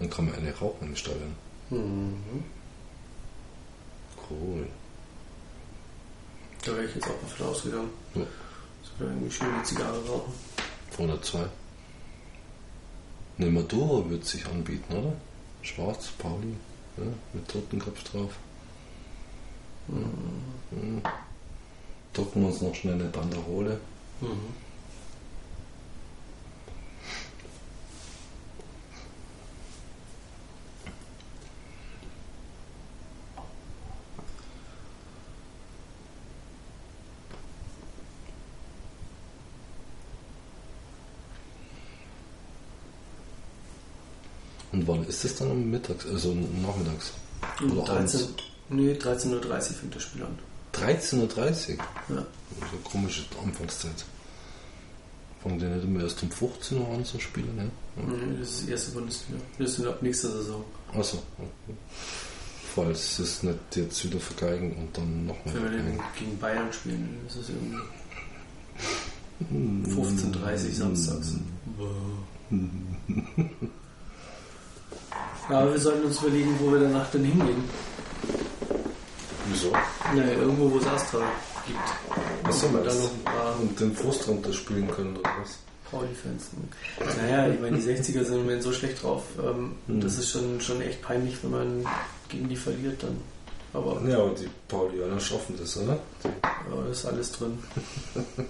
Dann kann man eine Stadion. Mhm. Cool. Da wäre ich jetzt auch mal von ausgegangen. Ja. So wir irgendwie schön eine Zigarre rauchen. Oder zwei. Eine Maduro wird sich anbieten, oder? Schwarz, Pauli, ja, mit Totenkopf drauf. Mhm. Drucken wir uns noch schnell eine Banderole. Mhm. Und wann ist das dann am Mittags, also nachmittags? Um Oder abends? 13, nee, 13.30 Uhr fängt das Spiel an. 13.30 Uhr? Ja. Das eine komische Anfangszeit. Fangen die nicht immer erst um 15 Uhr an zu spielen, ne? Nee, das ist die erste Bundesliga. Das ist ab nächster Saison. Achso. Okay. Falls sie es nicht jetzt wieder vergeigen und dann nochmal Wenn wir gegen Bayern spielen, das ist irgendwie 15.30 Uhr samstags. Ja, aber wir sollten uns überlegen, wo wir danach denn hingehen. Wieso? Naja, irgendwo, wo es Astra gibt. Achso, Und dann meinst noch ein paar Und den Frust runter spielen können oder was? Pauli-Fans. Naja, ich meine, die 60er sind im Moment so schlecht drauf. Ähm, Hm. Das ist schon, schon echt peinlich, wenn man gegen die verliert dann. Aber Ja, und die Paulianer schaffen das, oder? ja, ist alles drin.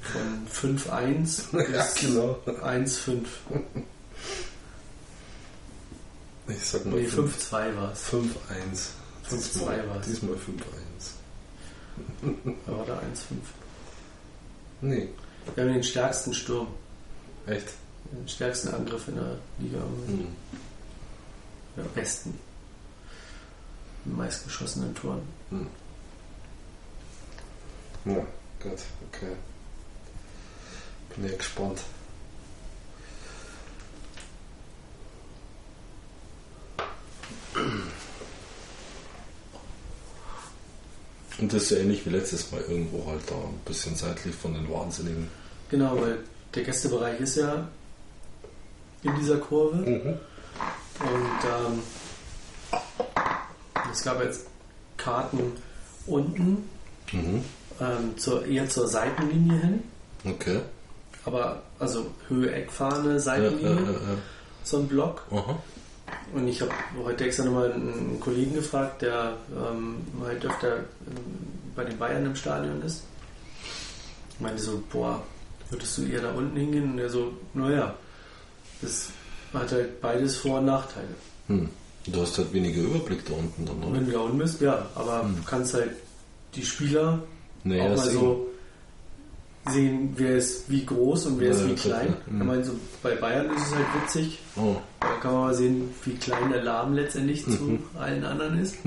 Von 5-1 bis genau. 1-5. Ich sag mal Nee, 5 5-2 war es. 5-1. 5-2 war es. Diesmal 5-1. Da war da 1-5. Nee, Wir haben den stärksten Sturm, echt. den stärksten Angriff in der Liga. Hm. Ja, besten. Mit meistgeschossenen Toren. Hm. Ja, gut, okay. Bin ja gespannt. Und das ist ja ähnlich wie letztes Mal irgendwo halt da ein bisschen seitlich von den Wahnsinnigen. Genau, weil der Gästebereich ist ja in dieser Kurve. Mhm. Und ähm, es gab jetzt Karten unten, Mhm. ähm, zur, eher zur Seitenlinie hin. Okay. Aber also Höhe Eckfahne, Ja, ja, Seitenlinie, ja, ja. so ein Block. Aha. Und ich habe heute extra nochmal einen Kollegen gefragt, der ähm, halt öfter ähm, bei den Bayern im Stadion ist. Ich meinte so, boah, würdest du eher da unten hingehen? Und er so, naja, das hat halt beides Vor- und Nachteile. Hm. Du hast halt weniger Überblick da unten dann, oder? wenn du da unten bist, ja, aber Hm. du kannst halt die Spieler Nee, auch mal sehen. so sehen, wer ist wie groß und wer Ja, ist wie klein. ja. Hm. Ich meine, so bei Bayern ist es halt witzig, Oh. Da kann man mal sehen, wie klein der Lahm letztendlich zu Mhm. allen anderen ist.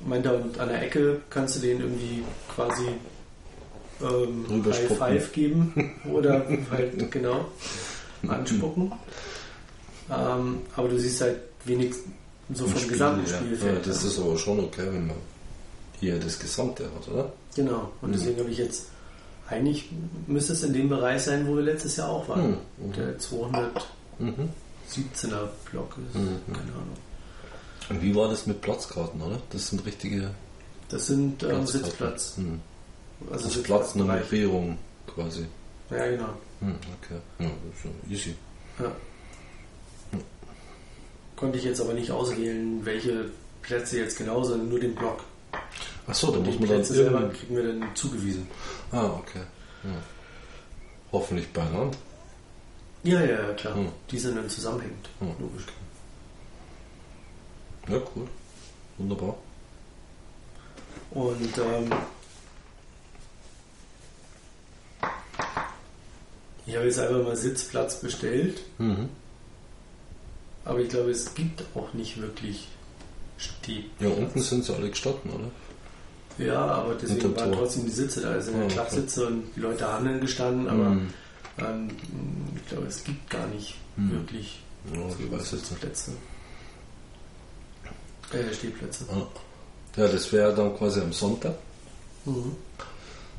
Ich meine, da und an der Ecke kannst du denen irgendwie quasi ähm, High. Five geben oder halt genau anspucken. Ähm, aber du siehst halt wenig so vom Spiel, gesamten ja. Spielfeld. Ja, das ist aber schon okay, wenn man hier das Gesamte hat, oder? Genau. Und Mhm. deswegen habe ich jetzt eigentlich müsste es in dem Bereich sein, wo wir letztes Jahr auch waren. Mhm. Mhm. Der 217er Mhm. Block ist, Mhm. keine Ahnung. Und wie war das mit Platzkarten, oder? Das sind richtige Das sind ähm. Sitzplatz. Hm. Also Das ist Sitzplatzbereich. Platznummerierung quasi. Ja, genau. Hm, okay. Ja, easy. Ja. Konnte ich jetzt aber nicht auswählen, welche Plätze jetzt genau sind, nur den Block. Achso, da muss man dann Plätze selber irgendwie... kriegen wir dann zugewiesen. Ah, okay. Ja. Hoffentlich beieinander. Ja, ja, klar. Hm. Die sind dann zusammenhängend. Hm. Logisch. Ja, cool. Wunderbar. Und ähm, ich habe jetzt einfach mal Sitzplatz bestellt, Mhm. aber ich glaube, es gibt auch nicht wirklich Steh. Ja, unten sind sie alle gestanden, oder? Ja, aber deswegen waren trotzdem die Sitze da. Es sind ja Ja, Klappsitze und die Leute haben dann gestanden, aber Mhm. Ähm, ich glaube, es gibt gar nicht Mhm. wirklich Ja, so ich weiß jetzt nicht. Plätze. Äh, Stehplätze. Ah. Ja, das wäre dann quasi am Sonntag. Mhm.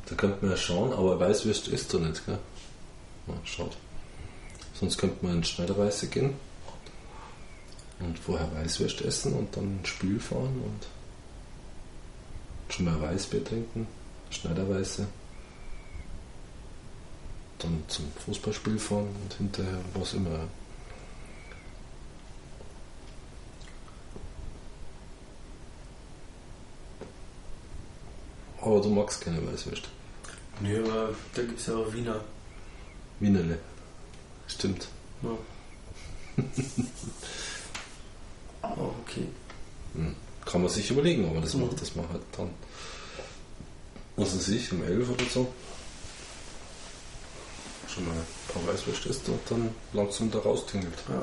Da könnte man ja schauen, aber Weißwürst isst du nicht, gell? Na, schaut. Sonst könnte man in Schneiderweiße gehen und vorher Weißwürst essen und dann ins Spiel fahren und schon mal Weißbier trinken, Schneiderweiße. Dann zum Fußballspiel fahren und hinterher was immer. Aber du magst keine Weißwürst. Nee, aber da gibt es ja auch Wiener. Wienerle. Stimmt. Ja. Auch okay. Hm. Kann man sich überlegen, aber das Mhm. macht das man halt dann. Was weiß ich, um 11 oder so. Schon mal ein paar Weißwürste isst und dann langsam da raustingelt. Ja.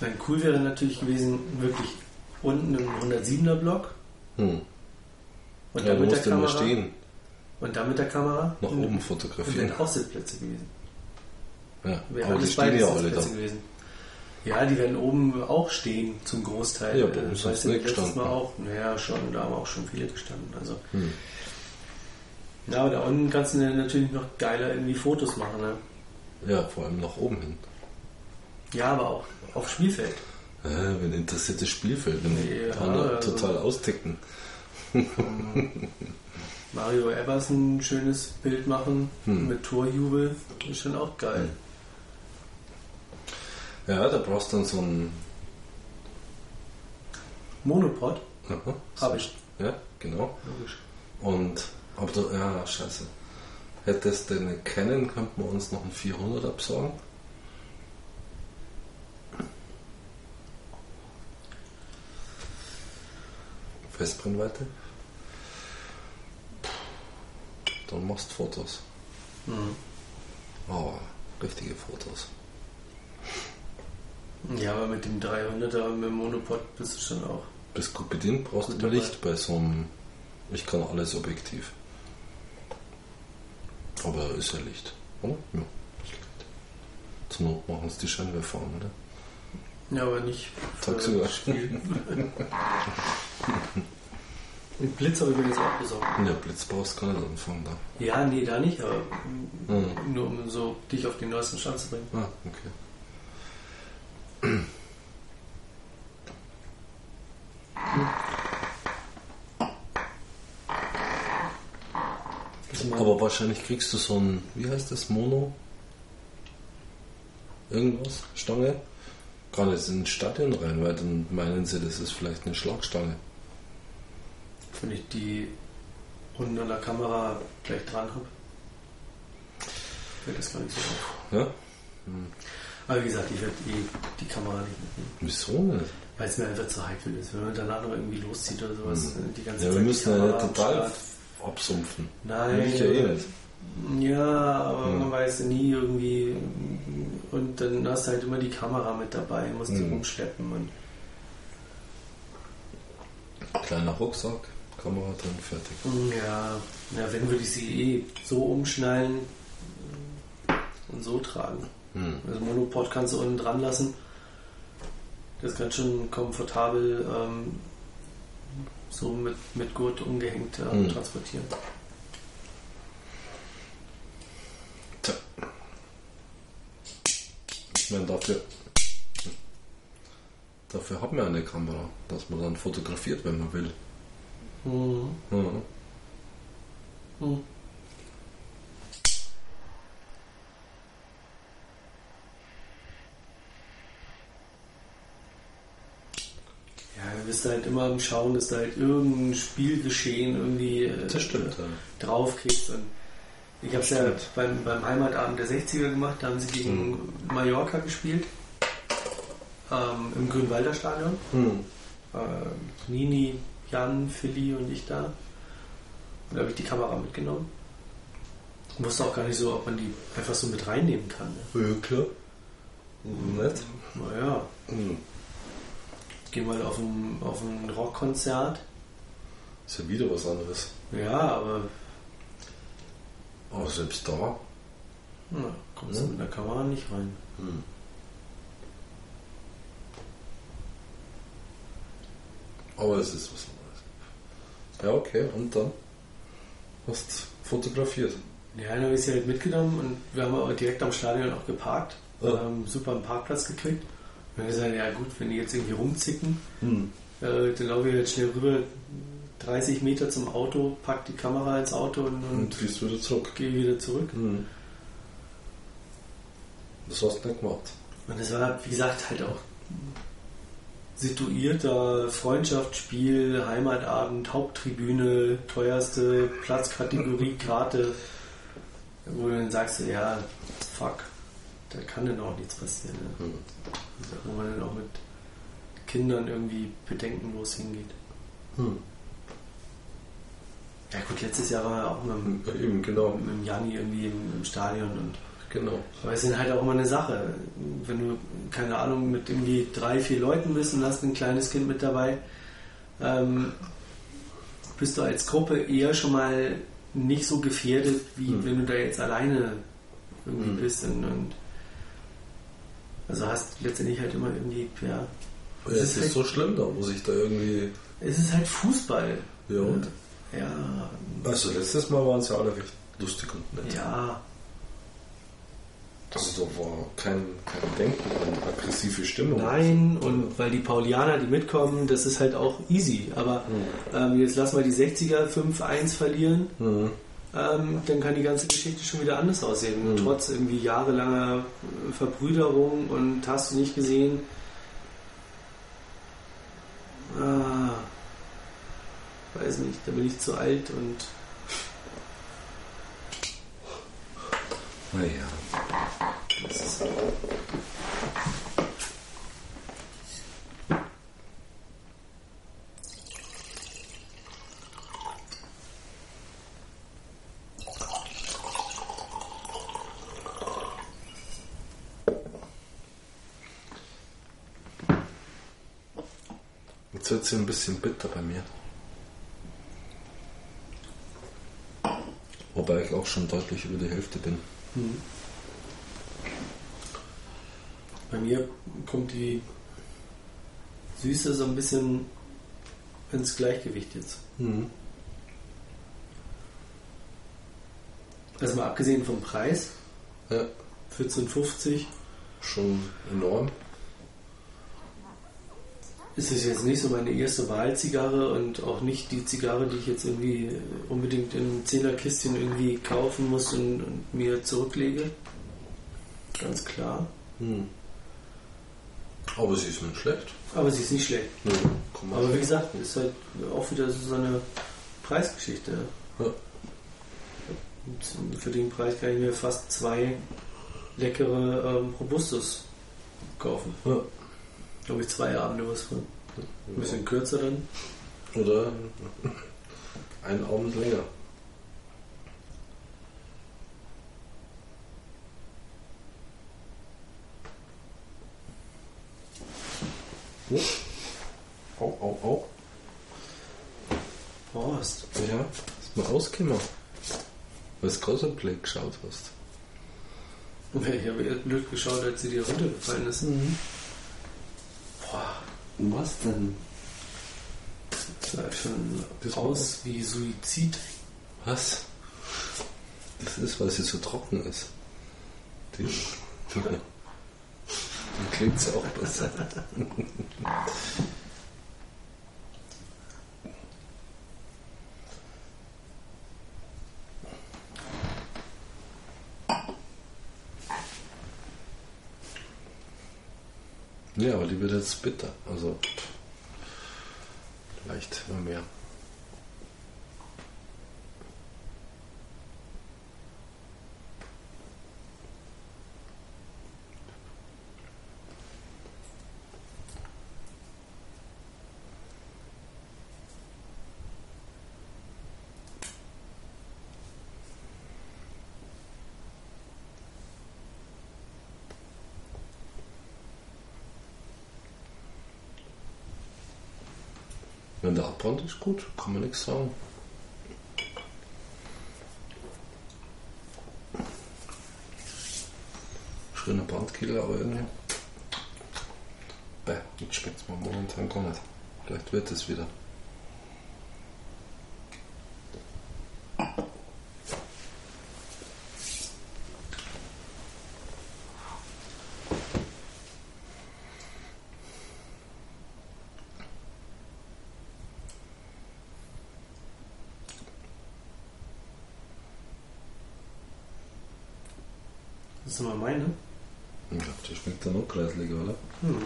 Nein, cool wäre natürlich gewesen, wirklich unten im 107er Block Hm. und Ja, dann mit der Kamera stehen, und dann mit der Kamera nach und, oben und fotografieren. wären auch Sitzplätze gewesen. Ja, Wäre aber die alles stehen beide ja alle da. Gewesen. Ja, die werden oben auch stehen zum Großteil. Ja, Äh, bei uns du nicht letztes Mal gestanden. auch. Naja, schon, da haben auch schon viele gestanden. Also. Hm. Ja, aber da unten kannst du natürlich noch geiler irgendwie Fotos machen. Ne? Ja, vor allem nach oben hin. Ja, aber auch auf Spielfeld. Äh, wenn interessiert das Spielfeld, wenn die Ja, also- total austicken. Mario Evers ein schönes Bild machen Hm. mit Torjubel ist schon auch geil. Ja, da brauchst du dann so ein. Monopod Aha, habe ich. Ja, genau. Logisch. Und, aber du, ja, scheiße. Hättest du eine Canon, könnten wir uns noch einen 400 absagen. Festbrennweite. Dann machst du Fotos. Mhm. Oh, richtige Fotos. Ja, aber mit dem 300er mit dem Monopod bist du schon auch. Bis gut bedient brauchst Gut du. Licht bei so einem. Ich kann alles objektiv. Aber ist ja Licht, oder? Ja, ist Licht. Zur Not machen es die Scheinwerfer an, oder? Ja, aber nicht Tagsüber. Den Blitz habe ich mir jetzt auch besorgt. Ja, Blitz brauchst du gar nicht anfangen da. Ja, nee, da nicht, aber Mhm. nur um so dich auf den neuesten Stand zu bringen. Ah, okay. Aber wahrscheinlich kriegst du so ein, wie heißt das, Mono? Irgendwas? Stange? Gar nicht ins Stadion rein, weil dann meinen sie, das ist vielleicht eine Schlagstange. wenn ich die unten an der Kamera gleich dran habe, fällt das gar nicht so auf. Ja? Aber wie gesagt, ich werde die, die Kamera nicht mitnehmen, Wieso nicht? weil es mir einfach zu heikel ist. Wenn man danach noch irgendwie loszieht oder sowas, Mhm. die ganze Ja, wir Zeit die müssen ja am total absumpfen. Nein. Ich ja eh nicht. Ja, aber Hm. man weiß nie irgendwie. Und dann hast du halt immer die Kamera mit dabei, musst die Hm. rumschleppen. Und Kleiner Rucksack, Kamera drin, fertig. ja, ja, wenn würde ich sie eh so umschnallen und so tragen. Hm. Also Monopod kannst du unten dran lassen. Das kann schon komfortabel ähm, so mit, mit Gurt umgehängt äh, Hm. transportieren. Tja. Ich meine, dafür, dafür hat man eine Kamera, dass man dann fotografiert, wenn man will. Mhm. Ja. Mhm. Ja, du bist halt immer am Schauen, dass du halt irgendein Spielgeschehen irgendwie äh, Das stimmt, draufkriegst. Und ich habe es ja beim, beim Heimatabend der 60er gemacht, da haben sie gegen Mallorca gespielt. Ähm, Im Grünwalder Stadion. Hm. Äh, Nini, Jan, Philly und ich da. Und da habe ich die Kamera mitgenommen. Ich wusste auch gar nicht so, ob man die einfach so mit reinnehmen kann. Ne? Ja, klar. Nett. Naja, Hm. Geh mal auf ein, auf ein Rockkonzert. Ist ja wieder was anderes. Ja, aber Aber selbst da. na, kommst du mit einer Kamera nicht rein. Hm. Aber es ist was anderes. Ja, okay, und dann? Hast fotografiert. Ja, dann habe ich sie halt mitgenommen und wir haben aber direkt am Stadion auch geparkt. Ja. Ähm, super einen Parkplatz gekriegt. Wir gesagt, ja gut, wenn die jetzt irgendwie rumzicken, Hm. äh, dann laufe ich jetzt schnell rüber, 30 Meter zum Auto, pack die Kamera ins Auto und, und Und gehst wieder zurück. gehe wieder zurück. Hm. Das hast du nicht gemacht. Und das war, wie gesagt, halt auch situierter Freundschaftsspiel, Heimatabend, Haupttribüne, teuerste Platzkategorie, Karte, wo du dann sagst, ja, fuck, da kann dann auch nichts passieren. Ne? Hm. Wo man dann auch mit Kindern irgendwie bedenkenlos hingeht. Hm. Ja gut, letztes Jahr war er auch mit, dem- Ja, eben, genau. mit dem Janni irgendwie im, im Stadion und Genau. Aber es ist halt auch immer eine Sache. Wenn du, keine Ahnung, mit irgendwie drei, vier Leuten bist und hast ein kleines Kind mit dabei, ähm, bist du als Gruppe eher schon mal nicht so gefährdet, wie Mhm. wenn du da jetzt alleine irgendwie Mhm. bist. Und, und also hast letztendlich halt immer irgendwie, ja. Ja, es ist halt, so schlimm da, muss ich da irgendwie. es ist halt Fußball. Ja, und? Ja, Also letztes Mal waren sie alle recht lustig und nett. ja, Also da war kein, kein Denken an aggressive Stimmung. Nein, und weil die Paulianer, die mitkommen, das ist halt auch easy. Aber ähm, jetzt lassen wir die 60er 5-1 verlieren, Mhm. Ähm, dann kann die ganze Geschichte schon wieder anders aussehen. Mhm. Trotz irgendwie jahrelanger äh, Verbrüderung und hast du nicht gesehen. Ah, weiß nicht, da bin ich zu alt und Naja. das ist Jetzt wird ein bisschen bitter bei mir. Wobei ich auch schon deutlich über die Hälfte bin. Hm. Bei mir kommt die Süße so ein bisschen ins Gleichgewicht jetzt. Mhm. Also mal abgesehen vom Preis, Ja, 14,50, schon enorm. Ist es jetzt nicht so meine erste Wahlzigarre und auch nicht die Zigarre, die ich jetzt irgendwie unbedingt in einem Zehnerkistchen irgendwie kaufen muss und, und mir zurücklege. Ganz klar. Mhm. Aber sie ist nicht schlecht. Aber sie ist nicht schlecht. Mal. Aber wie gesagt, ist halt auch wieder so eine Preisgeschichte. Ja. Für den Preis kann ich mir fast zwei leckere ähm, Robustus kaufen. Ja. Glaube ich zwei Abende was von. Ein bisschen kürzer dann. Oder ein Abend länger. Oh. Au, au, au. Horst. Ja, hast mal ausgemacht. Weil du gerade blöd geschaut hast. Ich habe eher blöd geschaut, als sie dir runtergefallen ist. Boah, Was denn? das sah schon Das aus wie Suizid. Was? Das ist, weil sie so trocken ist. Die, dann klingt sie auch besser. Ja, aber die wird jetzt bitter. Also vielleicht immer mehr. Abbrannt ist, gut, kann man nichts sagen. Schöner Brandkiller, aber irgendwie. Bäh, jetzt schmeckt es mir momentan gar nicht. Vielleicht wird es wieder. Das ist immer meine. Ja, das schmeckt dann auch kreisliger, oder? Mhm.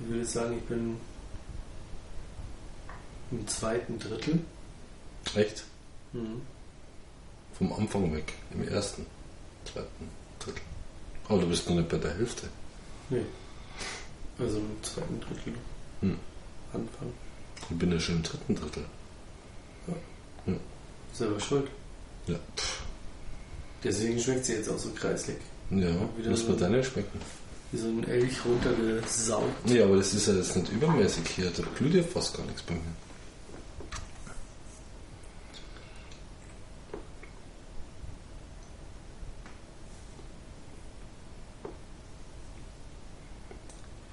Ich würde sagen, ich bin im zweiten Drittel. Echt? Mhm. Vom Anfang weg. Im ersten, zweiten, Drittel. Aber du bist noch nicht bei der Hälfte. Nee. Also im zweiten Drittel. Hm. Anfang. Ich bin ja schon im dritten Drittel. Selber schuld. Ja. Pff. Deswegen schmeckt sie jetzt auch so kreislig. Ja, lass so- mal deine schmecken. Wie so ein Elch runtergesaugt. Ja, aber das ist ja jetzt nicht übermäßig hier. Da blüht ja fast gar nichts bei mir.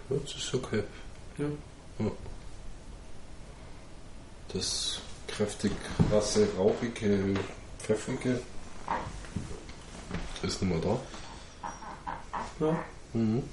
Ja, das ist okay. Ja. Das kräftig rasse, rauchige, pfeffrige ist nicht mehr da. Ja. Mhm.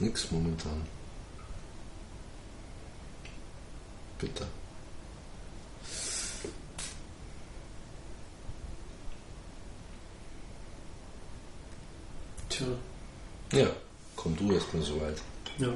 Nix momentan. Bitte. Tja. Ja, komm du erstmal so weit. Ja.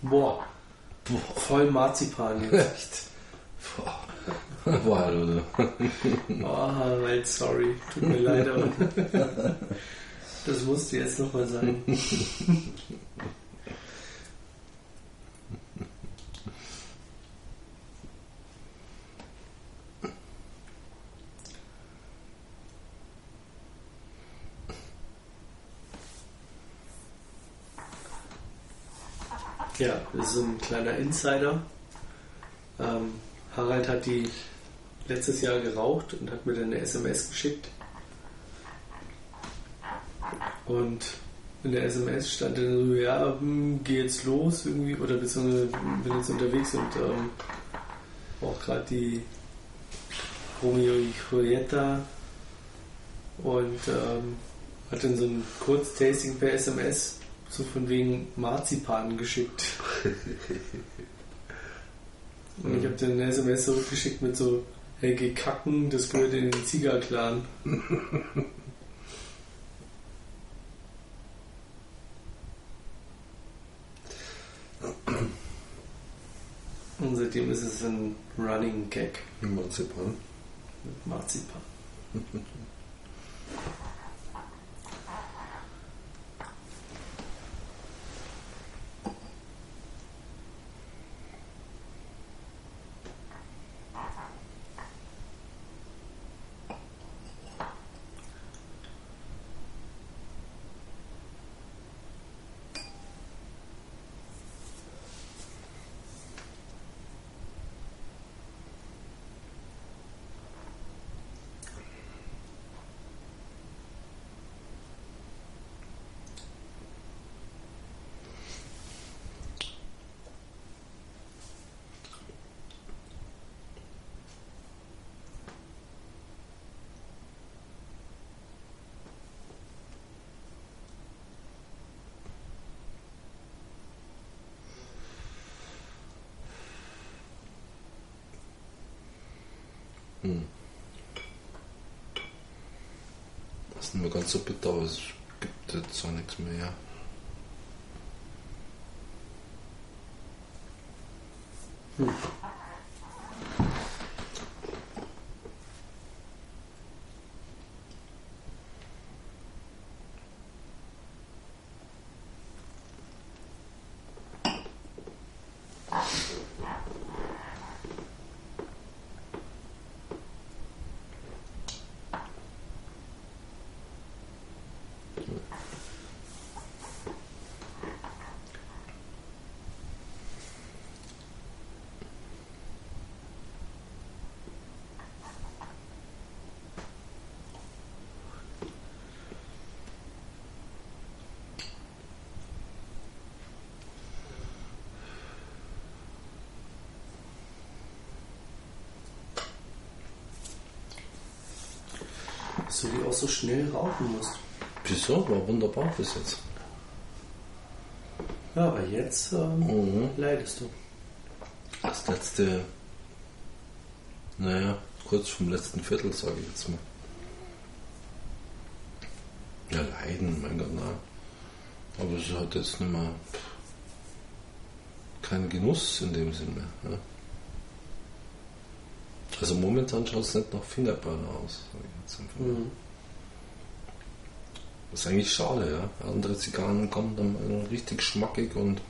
Boah, Boah, voll Marzipan jetzt. echt. Boah. Boah, oder? Oh, sorry. Tut mir leid, aber das musste jetzt nochmal sein. Ja, das ist so ein kleiner Insider. Ähm, Harald hat die letztes Jahr geraucht und hat mir dann eine SMS geschickt. Und in der SMS stand dann so, ja, hm, geh jetzt los irgendwie, oder beziehungsweise bin jetzt unterwegs und ähm, auch gerade die Romeo y Julieta und ähm, hat dann so ein Kurztasting per SMS so von wegen Marzipan geschickt. Und ich habe dann eine SMS zurückgeschickt mit so, hey, geh kacken, das gehört in den Ziegerclan. Und seitdem ist es ein Running Gag Marzipan. mit Marzipan. Hm. Das ist nicht mehr ganz so bitter, aber es gibt jetzt auch nichts mehr. Hm. Dass du die auch so schnell rauchen musst. Wieso? War wunderbar bis jetzt. Ja, aber jetzt ähm, Mhm. leidest du. Das letzte, naja, kurz vom letzten Viertel, sage ich jetzt mal. Ja, leiden, mein Gott, nein. Aber es hat jetzt nicht mehr kein Genuss in dem Sinne. Ja. Also momentan schaut es nicht nach Fingerburner aus, mal. Mhm. Das ist eigentlich schade, ja. Andere Zigarren kommen dann richtig schmackig und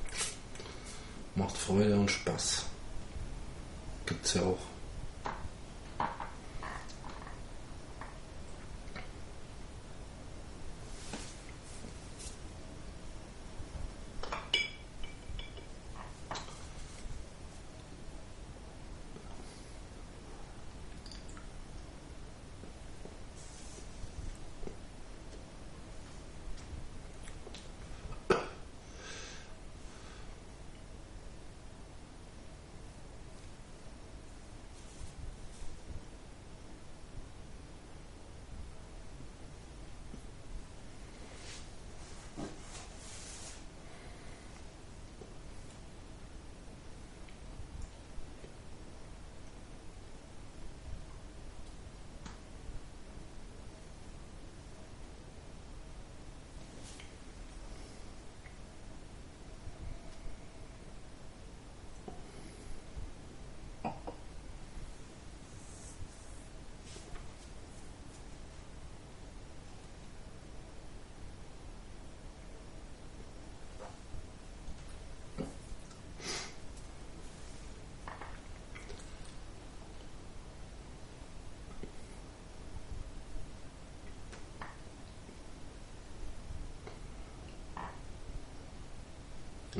macht Freude und Spaß. Gibt's ja auch.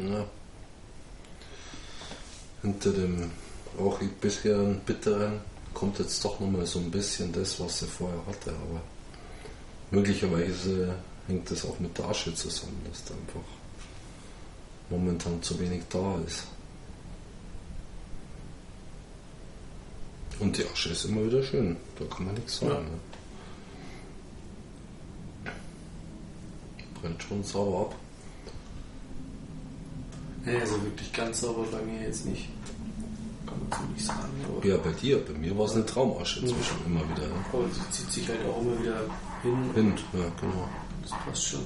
Ja. Hinter dem auch bisherigen bitteren kommt jetzt doch nochmal so ein bisschen das, was er vorher hatte, aber möglicherweise hängt das auch mit der Asche zusammen, dass da einfach momentan zu wenig da ist. Und die Asche ist immer wieder schön, da kann man nichts sagen. Ja. Ne? Brennt schon sauber ab. Nee, also wirklich ganz sauber bei mir jetzt nicht. Kann man so nicht sagen. Aber, Ja, bei dir, bei mir war es eine Traumasche zwischen immer wieder. Ne? aber sie zieht sich halt auch immer wieder hin. Wind, ja, genau. Das passt schon.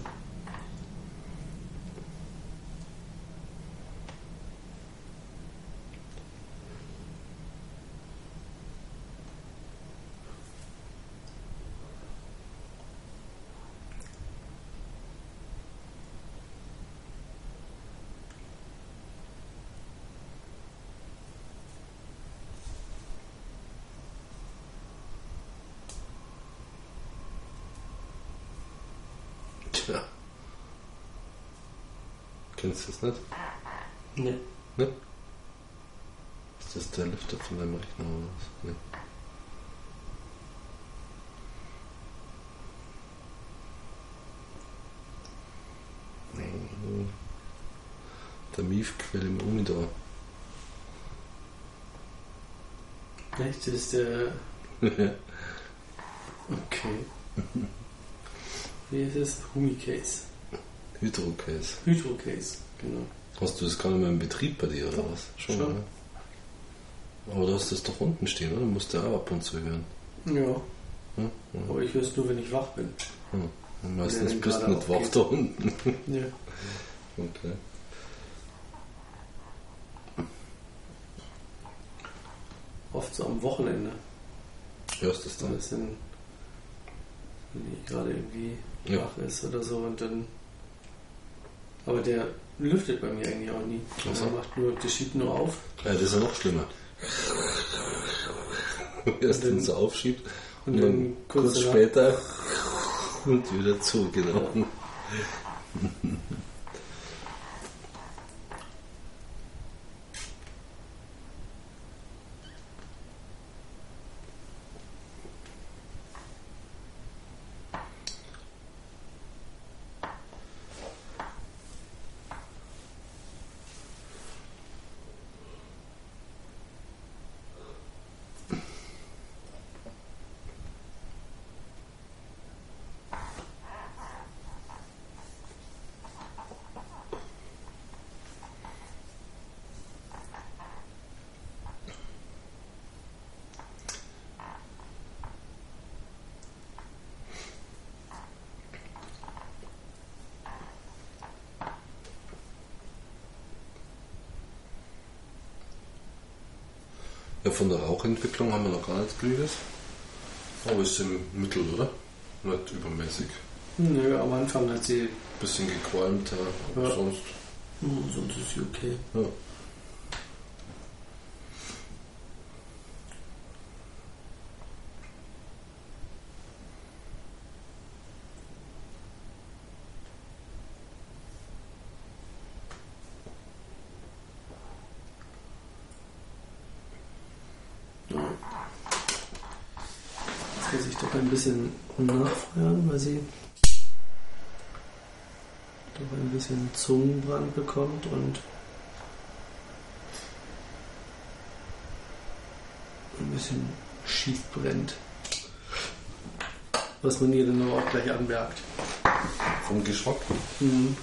Tja. Kennst du das nicht? Nee. Ne? Ist das der Lüfter von deinem Rechner oder was? Ne. Nee. Der Miefquell im Umidor. Echt? Das ist der. Okay. Wie ist es? Humicase. Hydrocase. Hydrocase, genau. Hast du das gar nicht mehr im Betrieb bei dir oder Doch, was? schon. ne? Aber du hast das doch unten stehen, oder? Du musst ja auch ab und zu hören. Ja, Ja? Ja. aber ich höre es nur, wenn ich wach bin. Hm. Meistens bist du nicht wach aufgeht. da unten. Ja. Okay. Oft so am Wochenende. Hörst du es dann? Wenn die gerade irgendwie Ja. wach ist oder so und dann. Aber der lüftet bei mir eigentlich auch nie. Ach so. Der macht nur, der schiebt nur auf. Ja, das ist ja noch schlimmer. Erst wenn es aufschiebt und, Und dann, dann kurz, kurz später und wieder zu, genau. Ja, von der Rauchentwicklung haben wir noch gar nichts geredet. Aber ist im Mittel, oder? Nicht übermäßig. Nö, am Anfang hat sie. Bisschen gequalmt, ja, aber Ja. sonst. Hm, sonst ist sie okay. Ja. Jetzt muss ich doch ein bisschen sie doch ein bisschen Zungenbrand bekommt und ein bisschen schief brennt. Was man ihr dann aber auch gleich anmerkt. Vom Geschmack. Mhm.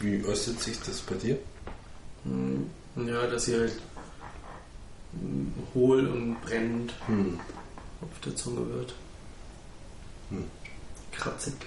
Wie äußert sich das bei dir? Mhm. Ja, dass sie halt mm, hohl und brennend Hm. auf der Zunge wird. うん、かかって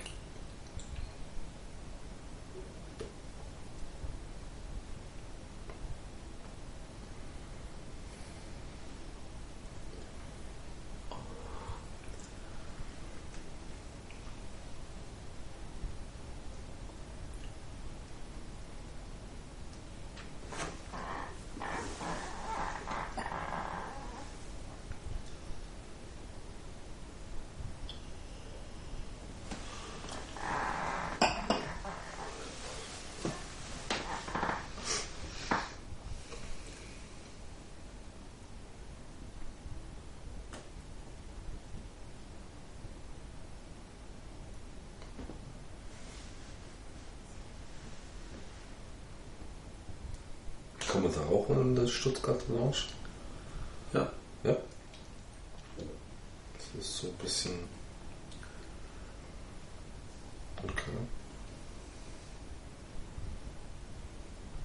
Kann man da auch in der Stuttgart Lounge? Ja. Ja. Das ist so ein bisschen. Okay.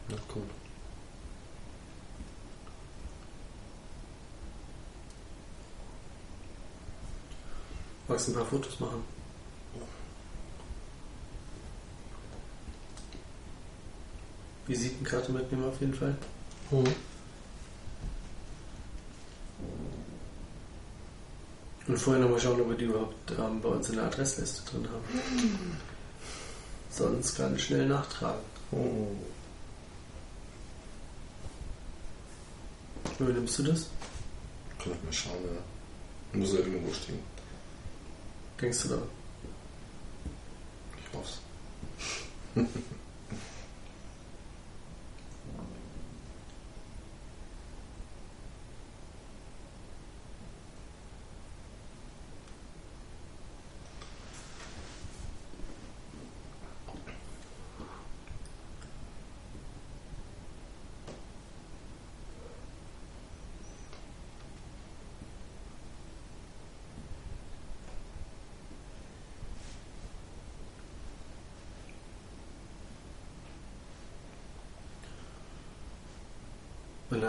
Na gut. Magst du ein paar Fotos machen? Visitenkarte mitnehmen auf jeden Fall. Mhm. Und vorher nochmal schauen, ob wir die überhaupt ähm, bei uns in der Adressliste drin haben. Sonst ganz schnell nachtragen. Oh. Übernimmst du das? Kann ich mal schauen, ja. Muss ja irgendwo stehen. Denkst du da?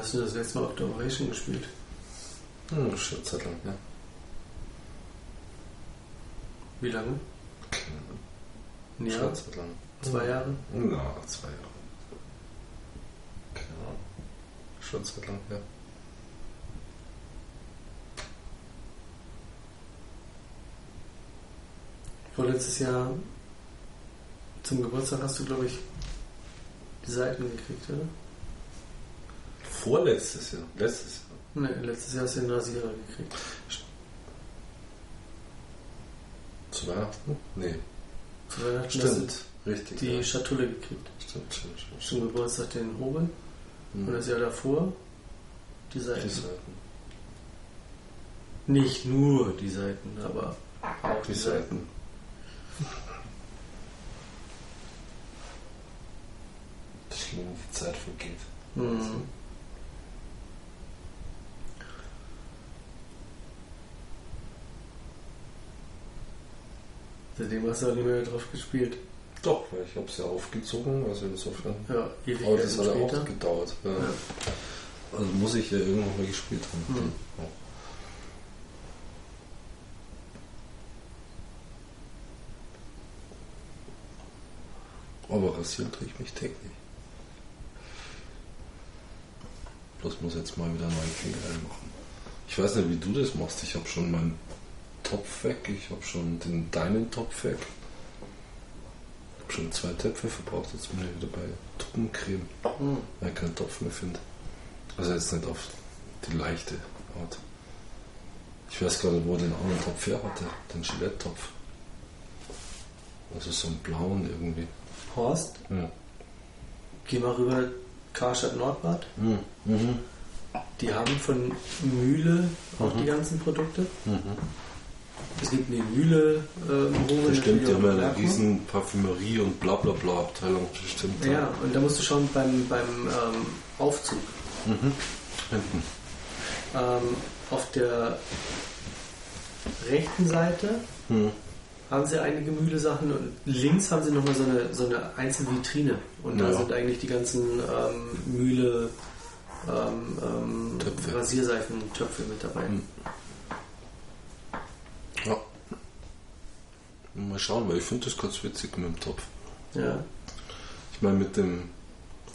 Hast du das letzte Mal auf der Operation gespielt? Hm, schon Zeit lang, ja. Wie lange? Ein Jahr? Schon Zeit lang. Zwei Jahre? Na, zwei Jahre. Keine Ahnung. Schon Zeit lang, ja. Vorletztes Jahr zum Geburtstag hast du, glaube ich, die Seiten gekriegt, oder? Vorletztes Jahr. Letztes Jahr. Ne, letztes Jahr hast du den Rasierer gekriegt. Zu Weihnachten? Nee. Zu Weihnachten Stimmt. Richtig. die ja. Schatulle gekriegt. Stimmt, stimmt, stimmt. Zum Geburtstag den Hobel Hm. und das Jahr davor die Die Seiten. Seiten. Nicht nur die Seiten, aber auch Die Seiten. Schlimm, wie die Zeit vergeht. Mhm. Seitdem hast du auch nicht mehr drauf gespielt. Doch, weil ich habe es ja aufgezogen, also insofern. Ja, ewig Aber das hat ja auch gedauert. Ja. Ja. Also muss ich ja irgendwann mal gespielt haben. Hm. Ja. Aber rasieren tue ich mich täglich. Bloß muss jetzt mal wieder neue Klingeln machen. Ich weiß nicht, wie du das machst. Ich habe schon meinen Topf weg, ich habe schon den deinen Topf weg. Ich habe schon zwei Töpfe verbraucht, jetzt bin ich wieder bei Tuppencreme Hm. weil ich keinen Topf mehr finde. Also jetzt nicht auf die leichte Art. Ich weiß nicht, wo den anderen Topf her hatte. Den Gillette-Topf. Also so einen blauen irgendwie. Horst, Ja. geh mal rüber Karstadt Nordbad. Mhm. Mhm. Die haben von Mühle auch Mhm. die ganzen Produkte. Mhm. Es gibt eine Mühle ähm, Home, Das stimmt, die haben ja eine riesen Parfümerie und bla bla bla Abteilung. Das stimmt. Ja, und da musst du schauen beim, beim ähm, Aufzug. Mhm. Hinten. Ähm, auf der rechten Seite Mhm. haben sie einige Mühle-Sachen und links haben sie nochmal so eine, so eine Einzelvitrine. Und da Ja. sind eigentlich die ganzen ähm, Mühle, ähm, ähm, Töpfe. Rasierseifen, Töpfe mit dabei. Mhm. Ja. Mal schauen, weil ich finde das ganz witzig mit dem Topf. Ja. Ich meine, mit dem.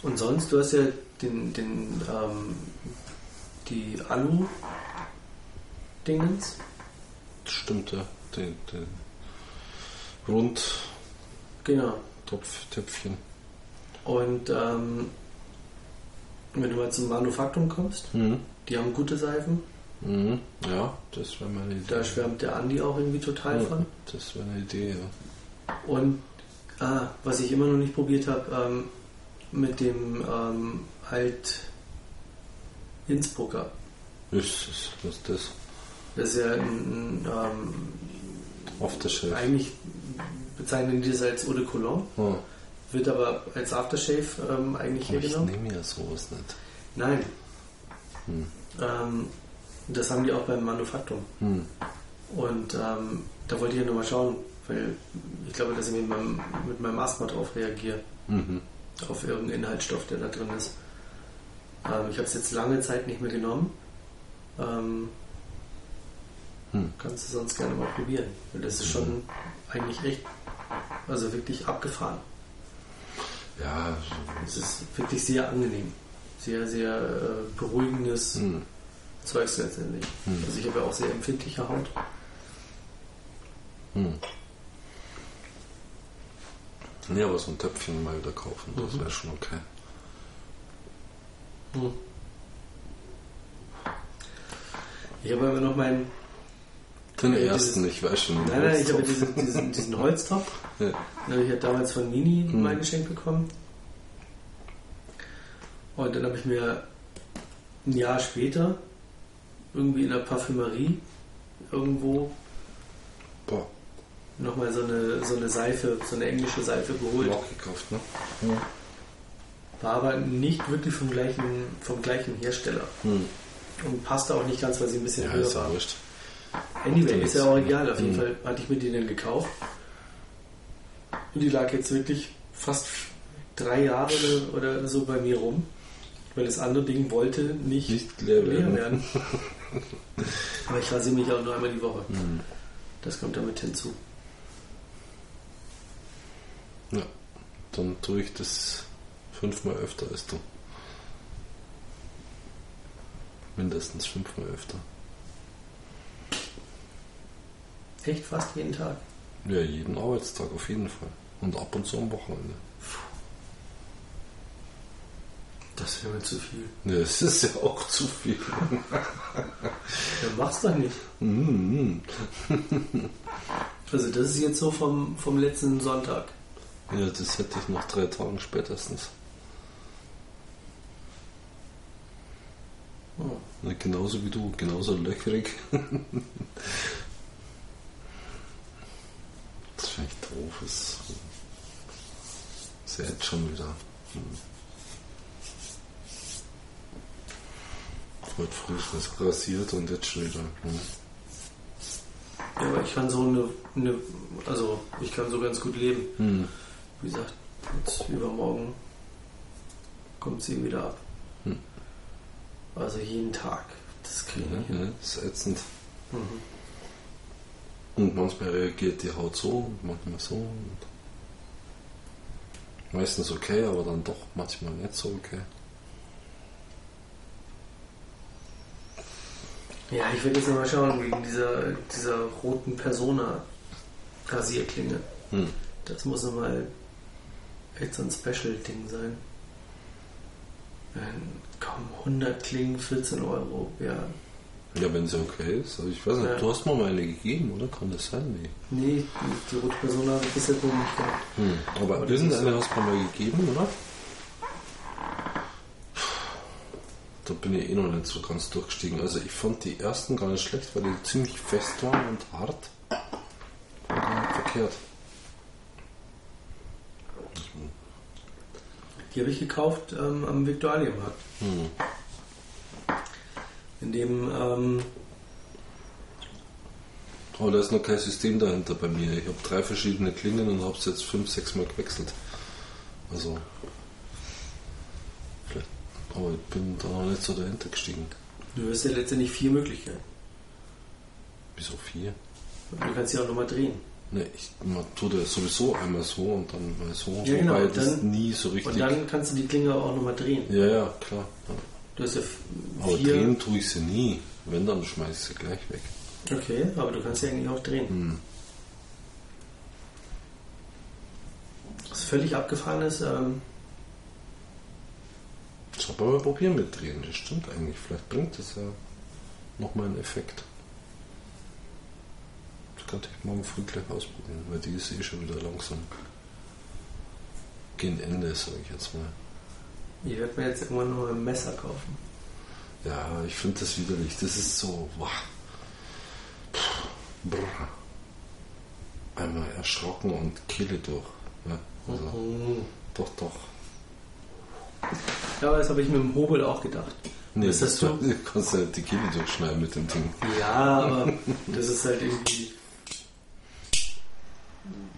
Und sonst, du hast ja den, den, ähm, die Alu-Dingens. Stimmt, ja. Den, den Rundtopftöpfchen. Genau. Und ähm, wenn du mal zum Manufaktum kommst, Mhm. die haben gute Seifen. Mhm. Ja, das wäre meine Idee. Da schwärmt der Andi auch irgendwie total ja, von. Das wäre eine Idee, ja. Und ah, was ich immer noch nicht probiert habe, ähm, mit dem ähm, Alt Innsbrucker. Ist das, was ist das? Das ist ja ein, ähm, Aftershave. eigentlich bezeichnen die das als Eau de Cologne, Ah, wird aber als Aftershave ähm, eigentlich aber ich hergenommen. nehme ja sowas nicht. Nein. Hm. Ähm, das haben die auch beim Manufaktum. Hm. Und ähm, da wollte ich ja nur mal schauen, weil ich glaube, dass ich mit meinem, mit meinem Asthma drauf reagiere, Mhm. auf irgendeinen Inhaltsstoff, der da drin ist. Ähm, ich habe es jetzt lange Zeit nicht mehr genommen. Ähm, Hm. Kannst du sonst gerne mal probieren. Weil das ist schon eigentlich echt, also wirklich abgefahren. Ja, Es ist wirklich sehr angenehm. Sehr, sehr äh, beruhigendes hm. Zeugs letztendlich. Hm. Also ich habe ja auch sehr empfindliche Haut. Hm. Nee, aber so ein Töpfchen mal wieder kaufen, das Mhm. wäre schon okay. Hm. Ich habe aber noch meinen. Den Ja, ersten, ich weiß schon. Nein, nein, ich habe diesen, diesen, diesen Holztopf. Ja. Den habe ich ja damals von Nini Hm. mal geschenkt bekommen. Und dann habe ich mir ein Jahr später irgendwie in der Parfümerie irgendwo Boah, nochmal so eine, so eine Seife, so eine englische Seife geholt. auch gekauft, ne? War aber nicht wirklich vom gleichen, vom gleichen Hersteller. Hm. Und passte auch nicht ganz, weil sie ein bisschen Ja, höher war. ja wurscht. Anyway, ist ja auch egal. Auf jeden Mhm. Fall hatte ich mir die dann gekauft. Und die lag jetzt wirklich fast drei Jahre oder, so bei mir rum. Weil das andere Ding wollte nicht, Nicht leer leer werden. Aber ich rasiere mich auch nur einmal die Woche. Hm. Das kommt damit hinzu. Ja, dann tue ich das fünfmal öfter als du. Mindestens fünfmal öfter. Echt fast jeden Tag. Ja, jeden Arbeitstag auf jeden Fall. Und ab und zu am Wochenende. Das wäre mir zu viel. Ja, es ist ja auch zu viel. Dann mach's doch nicht. Mhm. Also das ist jetzt so vom, vom letzten Sonntag. Ja, das hätte ich nach drei Tagen spätestens. Oh. Ja, genauso wie du, genauso löchrig. das finde ich doof. Das ist jetzt schon wieder. Hm. Heute früh rasiert und jetzt schon wieder. Hm. Ja, aber ich kann so eine, eine, also ich kann so ganz gut leben. Hm. Wie gesagt, jetzt übermorgen kommt sie wieder ab. Hm. Also jeden Tag. Das kriege ich Ja, ja, das ist ätzend. Mhm. Und manchmal reagiert die Haut so und manchmal so. Und meistens okay, aber dann doch manchmal nicht so okay. Ja, ich werde jetzt mal schauen wegen dieser, dieser roten Persona-Rasierklinge. Hm. Das muss nochmal echt so ein Special-Ding sein. Dann kommen 100 Klingen, 14 Euro. Ja, Ja, wenn sie okay ist. Also ich weiß nicht, Ja. du hast mir mal eine gegeben, oder? Kann das sein? Nee. nee, die, rote Persona habe ich bisher wohl nicht gehabt. Hm. Aber Aber irgendeine hast du mir mal gegeben, oder? Da bin ich eh noch nicht so ganz durchgestiegen. Also ich fand die ersten gar nicht schlecht, weil die ziemlich fest waren und hart. Und dann verkehrt. Die habe ich gekauft ähm, am Viktualienmarkt. Hm. In dem, ähm, Aber da ist noch kein System dahinter bei mir. Ich habe drei verschiedene Klingen und habe es jetzt fünf, sechs Mal gewechselt. Also. Aber ich bin da noch nicht so dahinter gestiegen. du hast ja letztendlich vier Möglichkeiten. Wieso vier? Du kannst sie auch nochmal drehen. Ne, ich man tut das sowieso einmal so und dann mal so. Ja, genau, wobei und das dann- nie so richtig. Und dann kannst du die Klinge auch nochmal drehen. ja, ja, klar. Ja. Du hast ja Aber vier. drehen tue ich sie nie. Wenn, dann schmeiße ich sie gleich weg. Okay, aber du kannst sie eigentlich auch drehen. Hm. Was völlig abgefahren ist, ähm, Ich habe aber probieren mit drehen. Das stimmt eigentlich. Vielleicht bringt das ja nochmal einen Effekt. Das könnte ich morgen früh gleich ausprobieren, weil die ist eh schon wieder langsam. Gegen Ende, sage ich jetzt mal. ich werde mir jetzt irgendwann noch ein Messer kaufen. Ja, ich finde das widerlich. Das ist so. Wow. Brr. Einmal erschrocken und Kehle durch. Ja, also, Mhm. Doch, doch. Ja, aber das habe ich mit dem Hobel auch gedacht. Nee, Was hast du? Du kannst ja die Kehle durchschneiden mit dem Ding. Ja, aber das ist halt irgendwie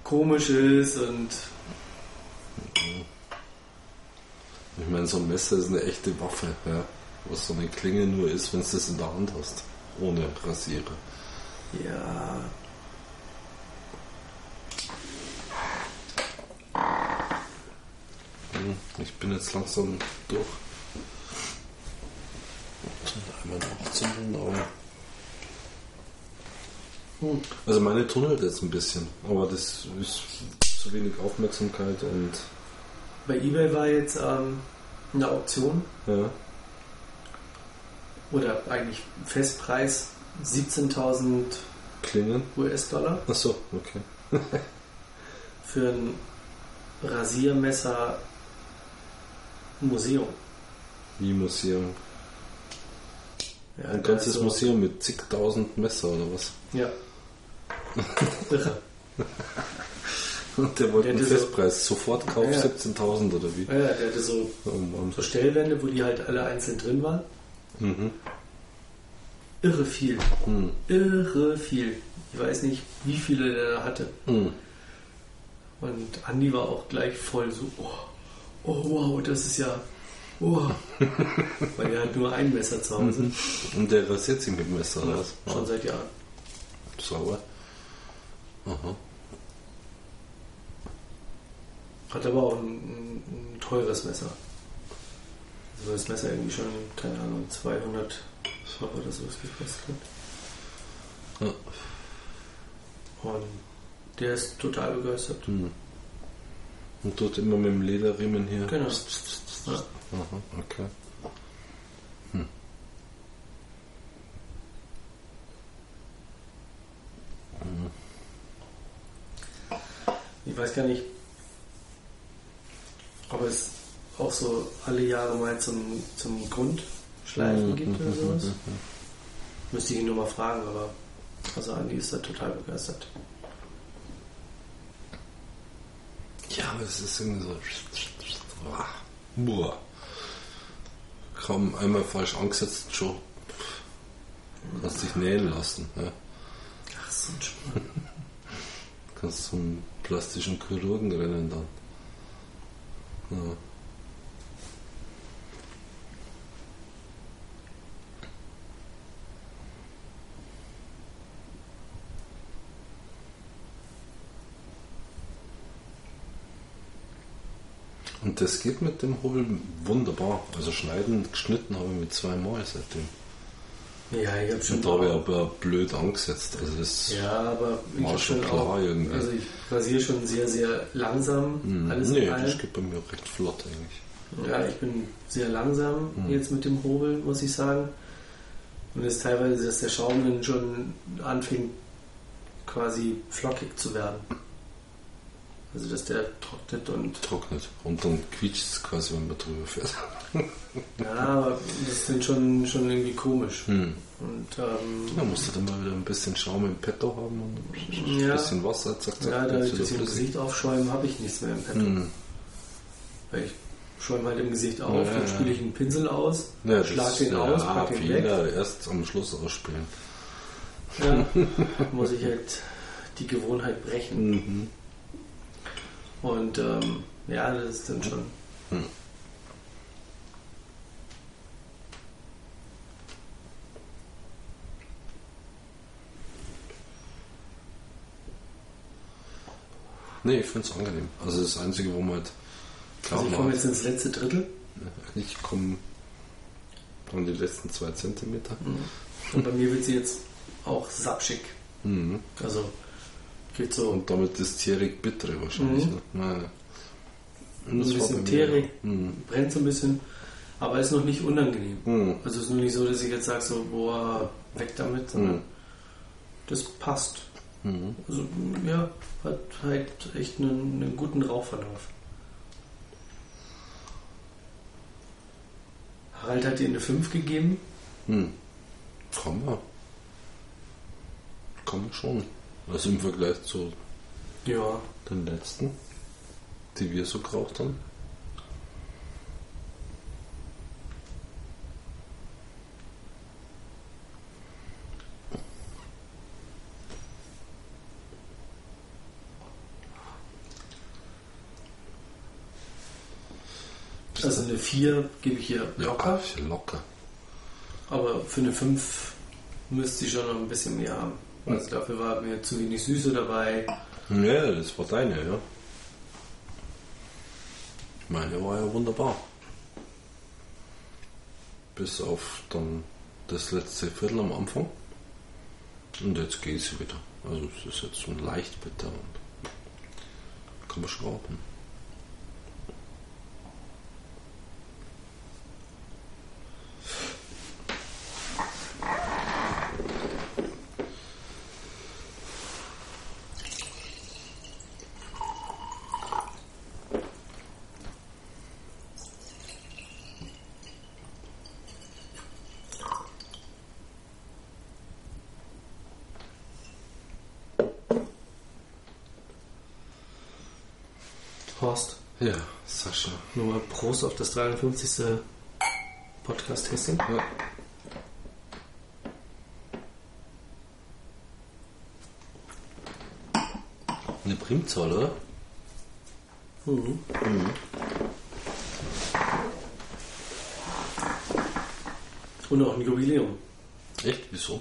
komisch ist und Ich meine, so ein Messer ist eine echte Waffe, ja. Was so eine Klinge nur ist, wenn du das in der Hand hast. Ohne Rasierer. ja. Hm, Ich bin jetzt langsam durch. Einmal nachzünden, aber. Hm. Also meine tunnelt jetzt ein bisschen, aber das ist zu wenig Aufmerksamkeit und Bei eBay war jetzt ähm, eine Auktion ja. oder eigentlich Festpreis 17.000 Klingen. US-Dollar Achso, okay. für ein Rasiermesser Museum. Wie Museum. Ja, Ein ganzes also- Museum mit zigtausend Messer oder was? Ja. Irre. Und der wollte Der einen hatte so- Festpreis. Sofort Kauf Ja. 17.000 oder wie? Ja, der hatte so, Oh so Stellwände, wo die halt alle einzeln drin waren. Mhm. Irre viel. Hm. Irre viel. Ich weiß nicht, wie viele der da hatte. Hm. Und Andi war auch gleich voll so, oh, oh wow, das ist ja Oh. Weil er hat nur ein Messer zu Hause. Und der rasiert sich mit dem Messer oder was? Schon seit Jahren. Sauber. Aha. Hat aber auch ein, ein, ein teures Messer. Also das Messer irgendwie schon, keine Ahnung, 200 Euro oder sowas gekostet. Ja. Und der ist total begeistert. Hm. Und dort immer mit dem Lederriemen hier. Genau. Ja. Aha, okay. Ich weiß gar nicht, ob es auch so alle Jahre mal zum, zum Grundschleifen gibt oder sowas. Müsste ich ihn nur mal fragen, aber also Andi ist da total begeistert. Ja, aber es ist irgendwie so. Boah. Kaum einmal falsch angesetzt, schon. Kannst dich nähen lassen. Ja. Ach, so ein Schmarrn. Kannst zum plastischen Chirurgen rennen dann. Ja. Und das geht mit dem Hobel wunderbar. Also schneiden, geschnitten habe ich mit zweimal seitdem. Ja, ich habe schon. Und da habe ich aber blöd angesetzt. Also das Ja, aber ich War schon klar auch, irgendwie. Also ich rasiere schon sehr, sehr langsam Hm, alles nee, das geht bei mir recht flott eigentlich. Ja, ich bin sehr langsam Hm. jetzt mit dem Hobel, muss ich sagen. Und es ist teilweise, dass der Schaum dann schon anfängt, quasi flockig zu werden. Also, dass der trocknet und. Trocknet. Und dann quietscht es quasi, wenn man drüber fährt. Ja, aber das ist dann schon, schon irgendwie komisch. Hm. Und, ähm, Da musst du dann mal wieder ein bisschen Schaum im Petto haben und ein Ja. bisschen Wasser, zack, zack, ja, da ich das im. Gesicht aufschäumen, habe ich nichts mehr im Petto. Hm. Weil ich schäume halt im Gesicht auf, Ja, dann ja. spüle ich einen Pinsel aus, Ja, schlag den ja, aus, pack den weg. Erst am Schluss ausspielen. Ja, muss ich halt die Gewohnheit brechen. Mhm. Und ähm, ja, das ist dann schon. Hm. Nee, ich finde es angenehm. Also das Einzige, wo man halt klar Also ich komme jetzt ins letzte Drittel ich komme an die letzten zwei Zentimeter. und bei mir wird sie jetzt auch sapschig. Mhm. Also so Und damit ist Tierig bittere wahrscheinlich. Mhm. Ne? Naja. ein Das war bisschen auch. Mhm. brennt so ein bisschen, aber ist noch nicht unangenehm. Mhm. Also es ist nur nicht so, dass ich jetzt sage, so, boah, weg damit, sondern Mhm. das passt. Mhm. Also ja, hat halt echt einen, einen guten Rauchverlauf. Harald hat dir eine 5 gegeben. Hm. Kann man. Kann man schon. Also im Vergleich zu Ja, den letzten, die wir so geraucht haben. also eine 4 gebe ich hier locker, Ja, locker. aber für eine 5 müsste ich schon noch ein bisschen mehr haben. Also dafür war mir zu wenig Süße dabei. Ja, das war deine, ja. Meine war ja wunderbar. Bis auf dann das letzte Viertel am Anfang. Und jetzt geht sie wieder. Also es ist jetzt so ein leicht bitter und kann man schrauben. Horst, Ja, Sascha. nur mal Prost auf das 53. Podcast-Tasting. Ja. Eine Primzahl, oder? Mhm. Und auch ein Jubiläum. Echt? Wieso?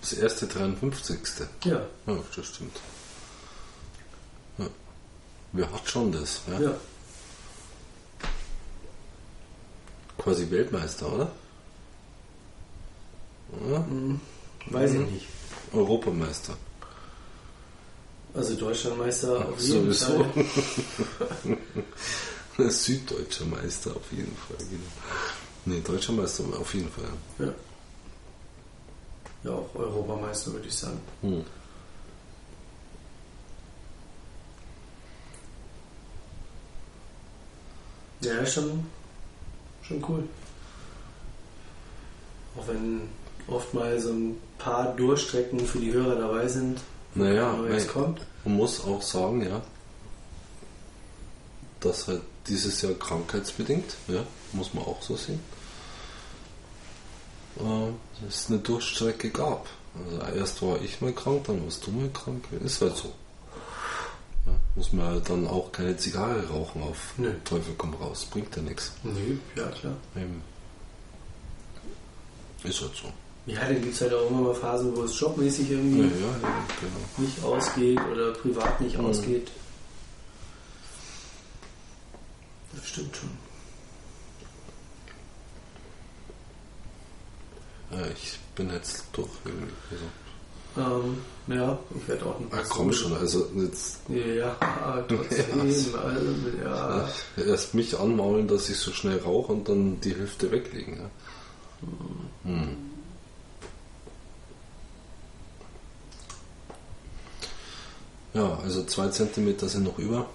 Das erste 53. Ja, Ja, das stimmt. Wer hat schon das? Ja? ja. Quasi Weltmeister, oder? Ja? Weiß Mhm. ich nicht. Europameister. Also Deutschlandmeister auf jeden sowieso. Fall. Süddeutscher Meister auf jeden Fall. Genau. Nee, deutscher Meister auf jeden Fall. Ja. Ja, auch Europameister würde ich sagen. Hm. Ja, schon, schon cool. Auch wenn oft mal so ein paar Durchstrecken für die Hörer dabei sind, Naja, nee, kommt. man muss auch sagen, ja, dass halt dieses Jahr krankheitsbedingt, ja, muss man auch so sehen, äh, es eine Durchstrecke gab. Also erst war ich mal krank, dann warst du mal krank, ist halt so. Ja, muss man halt dann auch keine Zigarre rauchen auf Nö. Teufel komm raus, bringt ja nichts. Nee, ja klar. Eben. Ist halt so. Ja, dann gibt es halt auch immer mal Phasen, wo es jobmäßig Ja, irgendwie ja, ja genau. nicht ausgeht oder privat nicht Mhm. ausgeht. Das stimmt schon. Ja, ich bin jetzt durch irgendwie. Also. Ähm, ja, ich werde auch ein Ah, komm schon, also jetzt Ja, trotzdem, Ja. also, ja. erst mich anmaulen, dass ich so schnell rauche und dann die Hälfte weglegen. Ja. Hm. Ja, also zwei Zentimeter sind noch über.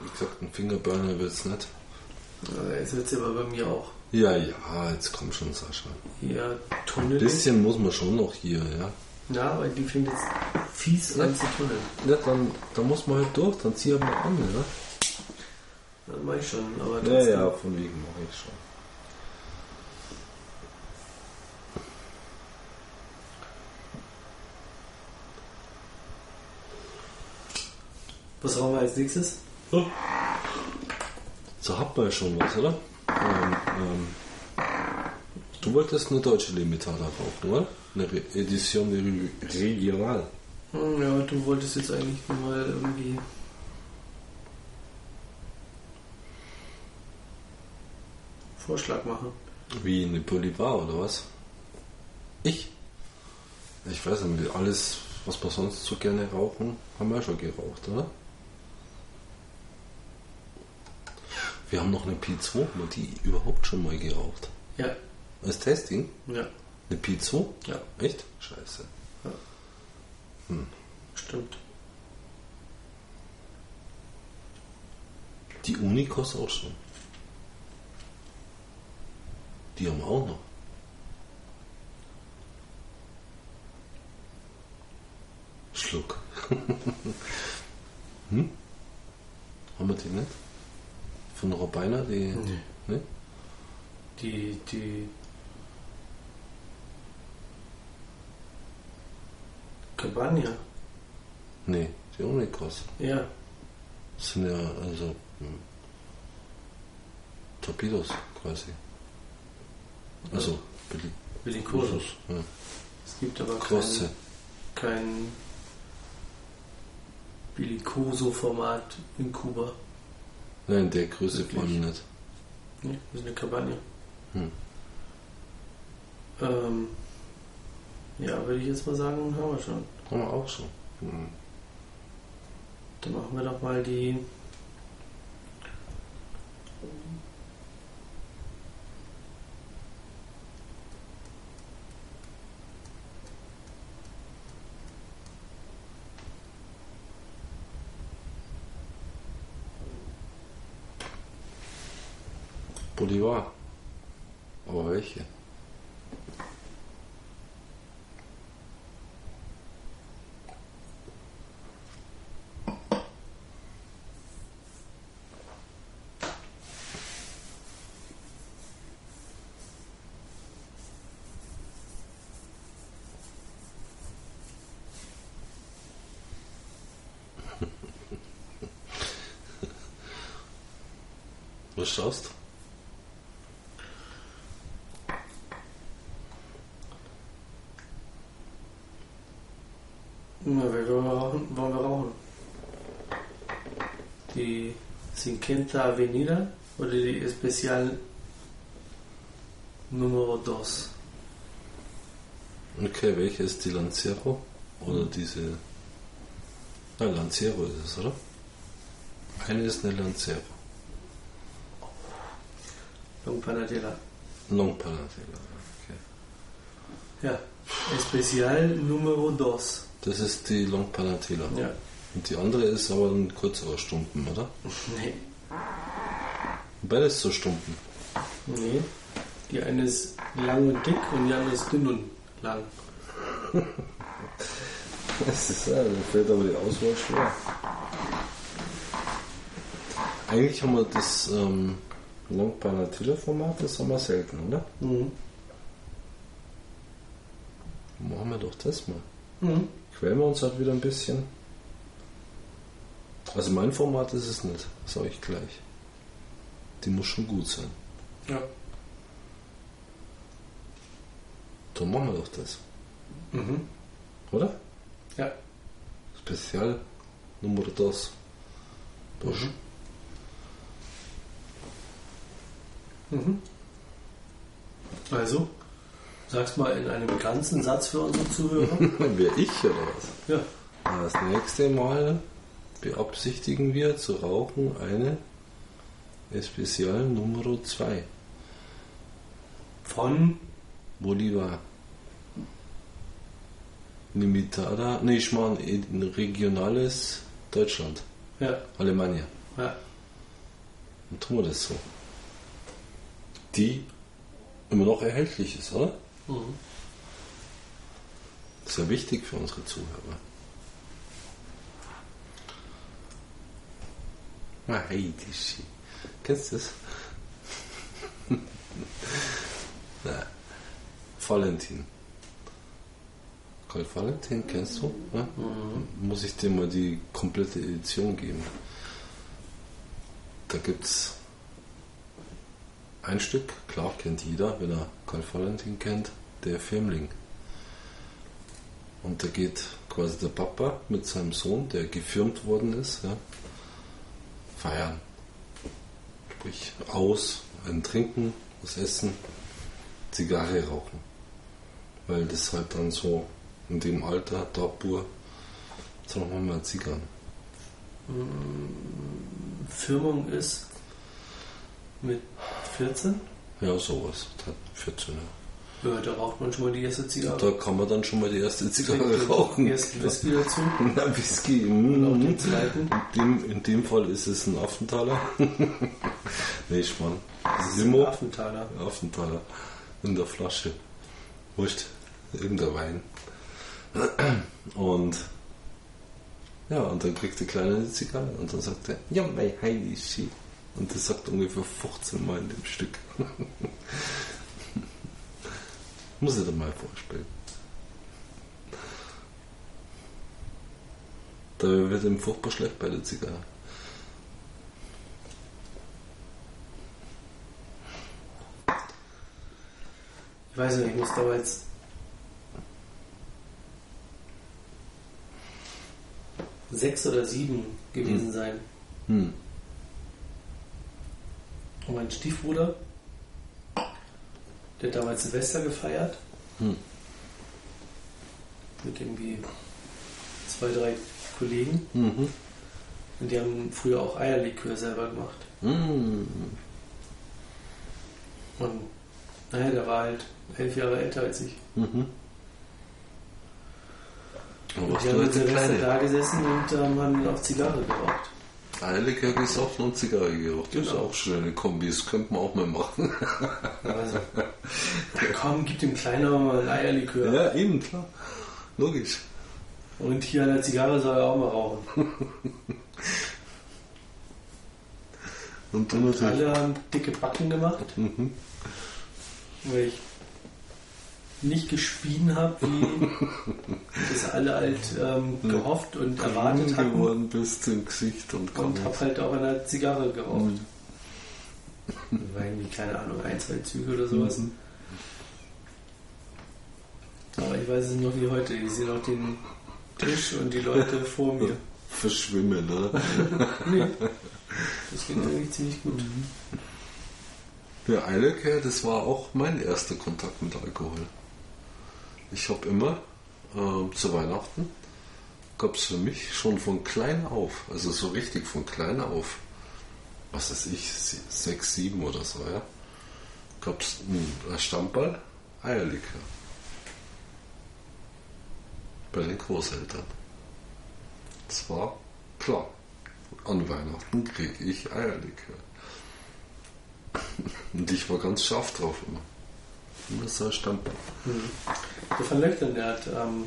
Wie gesagt, ein Fingerburner wird es nicht. Ja, Jetzt wird es aber bei mir auch Ja, ja, jetzt komm schon, Sascha. eher Ein tunnelig. bisschen muss man schon noch hier, ja. Ja, aber die fängt jetzt fies Ja. an zu tunneln. Ja, dann, dann muss man halt durch, dann zieh halt mal an, ja. Das mache ich schon, aber Ja, trotzdem. ja, von wegen mache ich schon. Was rauchen wir als nächstes? So hat man ja schon was, oder? Ähm, ähm, du wolltest eine deutsche Limitada rauchen, oder? Eine Re Edition Re Regional. Hm, Ja, du wolltest jetzt eigentlich mal irgendwie. Vorschlag machen. Wie eine Bolivar oder was? Ich? Ich weiß nicht, alles, was wir sonst so gerne rauchen, haben wir ja schon geraucht, oder? Wir haben noch eine P2, haben wir die überhaupt schon mal geraucht? Ja, Als Testing? ja, Eine P2? ja, Echt? Scheiße. stimmt. Die Unikos auch schon. Die haben wir auch noch. Schluck. hm? Haben wir die nicht? Von Robiner, die. Nee. Ne? Die, die. Cabana. Nee, die Unikos. Ja, Das sind ja also hm, Torpedos quasi. Also Billy Bellicosus. Ja. Es gibt aber Krosse. kein, kein Bellicoso-Format in Kuba. Nein, der Größe Wirklich? vor allem nicht. Nee, das ist eine Cabana. Hm. Ähm, ja, würde ich jetzt mal sagen, haben wir schon. Haben wir auch schon. Hm. Dann machen wir doch mal die. Côte d'Ivoire. Aber welche? Was schaust du? Die Cinquenta Avenida oder die Especial Numero 2? Okay, welche ist die Lancero? Oder diese. Ja, Lancero ist es, oder? Eine ist eine Lancero. Long Panatela. Long Panatela. Okay. Ja. Especial Numero 2. Das ist die Long Panatela. Ja. Und die andere ist aber ein kürzerer Stumpen, oder? Nee. Beides so Stumpen. Nee. Die eine ist lang und dick und die andere ist dünn und lang. Das ist ja, da fällt aber die Auswahl schwer. Eigentlich haben wir das ähm, Long Panatela Format, das haben wir selten, oder? Mhm. Machen wir doch das mal. Mhm. Quälen wir uns halt wieder ein bisschen. Also mein Format ist es nicht, sage ich gleich. Die muss schon gut sein. Ja. Dann machen wir doch das, Mhm. oder? Ja. Spezial Nummer dos. Dos. Mhm. Also, sag's mal in einem ganzen Satz für unsere Zuhörer. Wer ich oder was? ja. Das nächste Mal beabsichtigen wir zu rauchen eine Especial Nummer 2. Von Bolivar. Limitada, nee, ich meine in regionales Deutschland, ja, Alemannia. ja. Dann tun wir das so. Die immer noch erhältlich ist, oder? Mhm. Sehr wichtig für unsere Zuhörer. Ah, Schi. Kennst du das? Na, Valentin. Karl Valentin kennst du? Ja? Muss ich dir mal die komplette Edition geben. Da gibt's ein Stück, klar kennt jeder, wenn er Karl Valentin kennt, der Firmling. Und da geht quasi der Papa mit seinem Sohn, der gefirmt worden ist, ja, feiern. Sprich, aus, ein Trinken, was essen, Zigarre rauchen. Weil das halt dann so in dem Alter, da pur, so noch mal Zigarren. Firmung ist mit 14. Ja, sowas. Da 14. Ja. Ja, da raucht man schon mal die erste Zigarre. Da kann man dann schon mal die erste Zigarre Trinkt rauchen. Ersten Whisky dazu. Na, Whisky. Und auch Mm. den zweiten. In dem, in dem Fall ist es ein Affenthaler. nee, Spann. Das ist ein Limo. Affenthaler. Affenthaler. In der Flasche. Wurscht. Irgendein Wein. Und ja, und dann kriegt der Kleine eine Zigarre und dann sagt er, ja, mein Heidi Schi. Und das sagt ungefähr 15 Mal in dem Stück. Muss ich dir mal vorspielen. Da wird ihm furchtbar schlecht bei der Zigarre. Ich weiß nicht, ich muss damals sechs oder sieben gewesen sein. Hm. Und mein Stiefbruder, der hat damals Silvester gefeiert. Hm. Mit irgendwie zwei, drei Kollegen. Mhm. Und die haben früher auch Eierlikör selber gemacht. Mhm. Und naja, der war halt elf Jahre älter als ich. Mhm. Und die haben mit Silvester da gesessen und ähm, haben auch Zigarre geraucht. Eierlikör gesoffen und Zigarre geraucht. Das ist Genau. auch schon eine Kombi, das könnte man auch mal machen. Also, komm, gib dem Kleinen mal Eierlikör. Ja, eben, klar. Logisch. Und hier an der Zigarre soll er auch mal rauchen. Und natürlich. Alle haben dicke Backen gemacht, Mhm. weil ich nicht gespien habe, wie das alle halt ähm, gehofft und erwartet hatten. geworden bist im Gesicht und Und habe halt auch der Zigarre geraucht. Das war irgendwie, keine Ahnung, ein, zwei Züge oder sowas. Mhm. Aber ich weiß es noch wie heute. Ich sehe noch den Tisch und die Leute vor mir. Verschwimmen, oder? Nee. Das geht eigentlich ziemlich gut. Ja, Eileke, das war auch mein erster Kontakt mit Alkohol. Ich habe immer ähm, zu Weihnachten gab es für mich schon von klein auf, also so richtig von klein auf, was weiß ich, sechs, sieben oder so, ja, gab es ein Stammball Eierlikör. Bei den Großeltern. Das war klar. An Weihnachten kriege ich Eierlikör. Und ich war ganz scharf drauf immer. Immer so ein Stammball. Der Van Löchtern, der hat, ähm,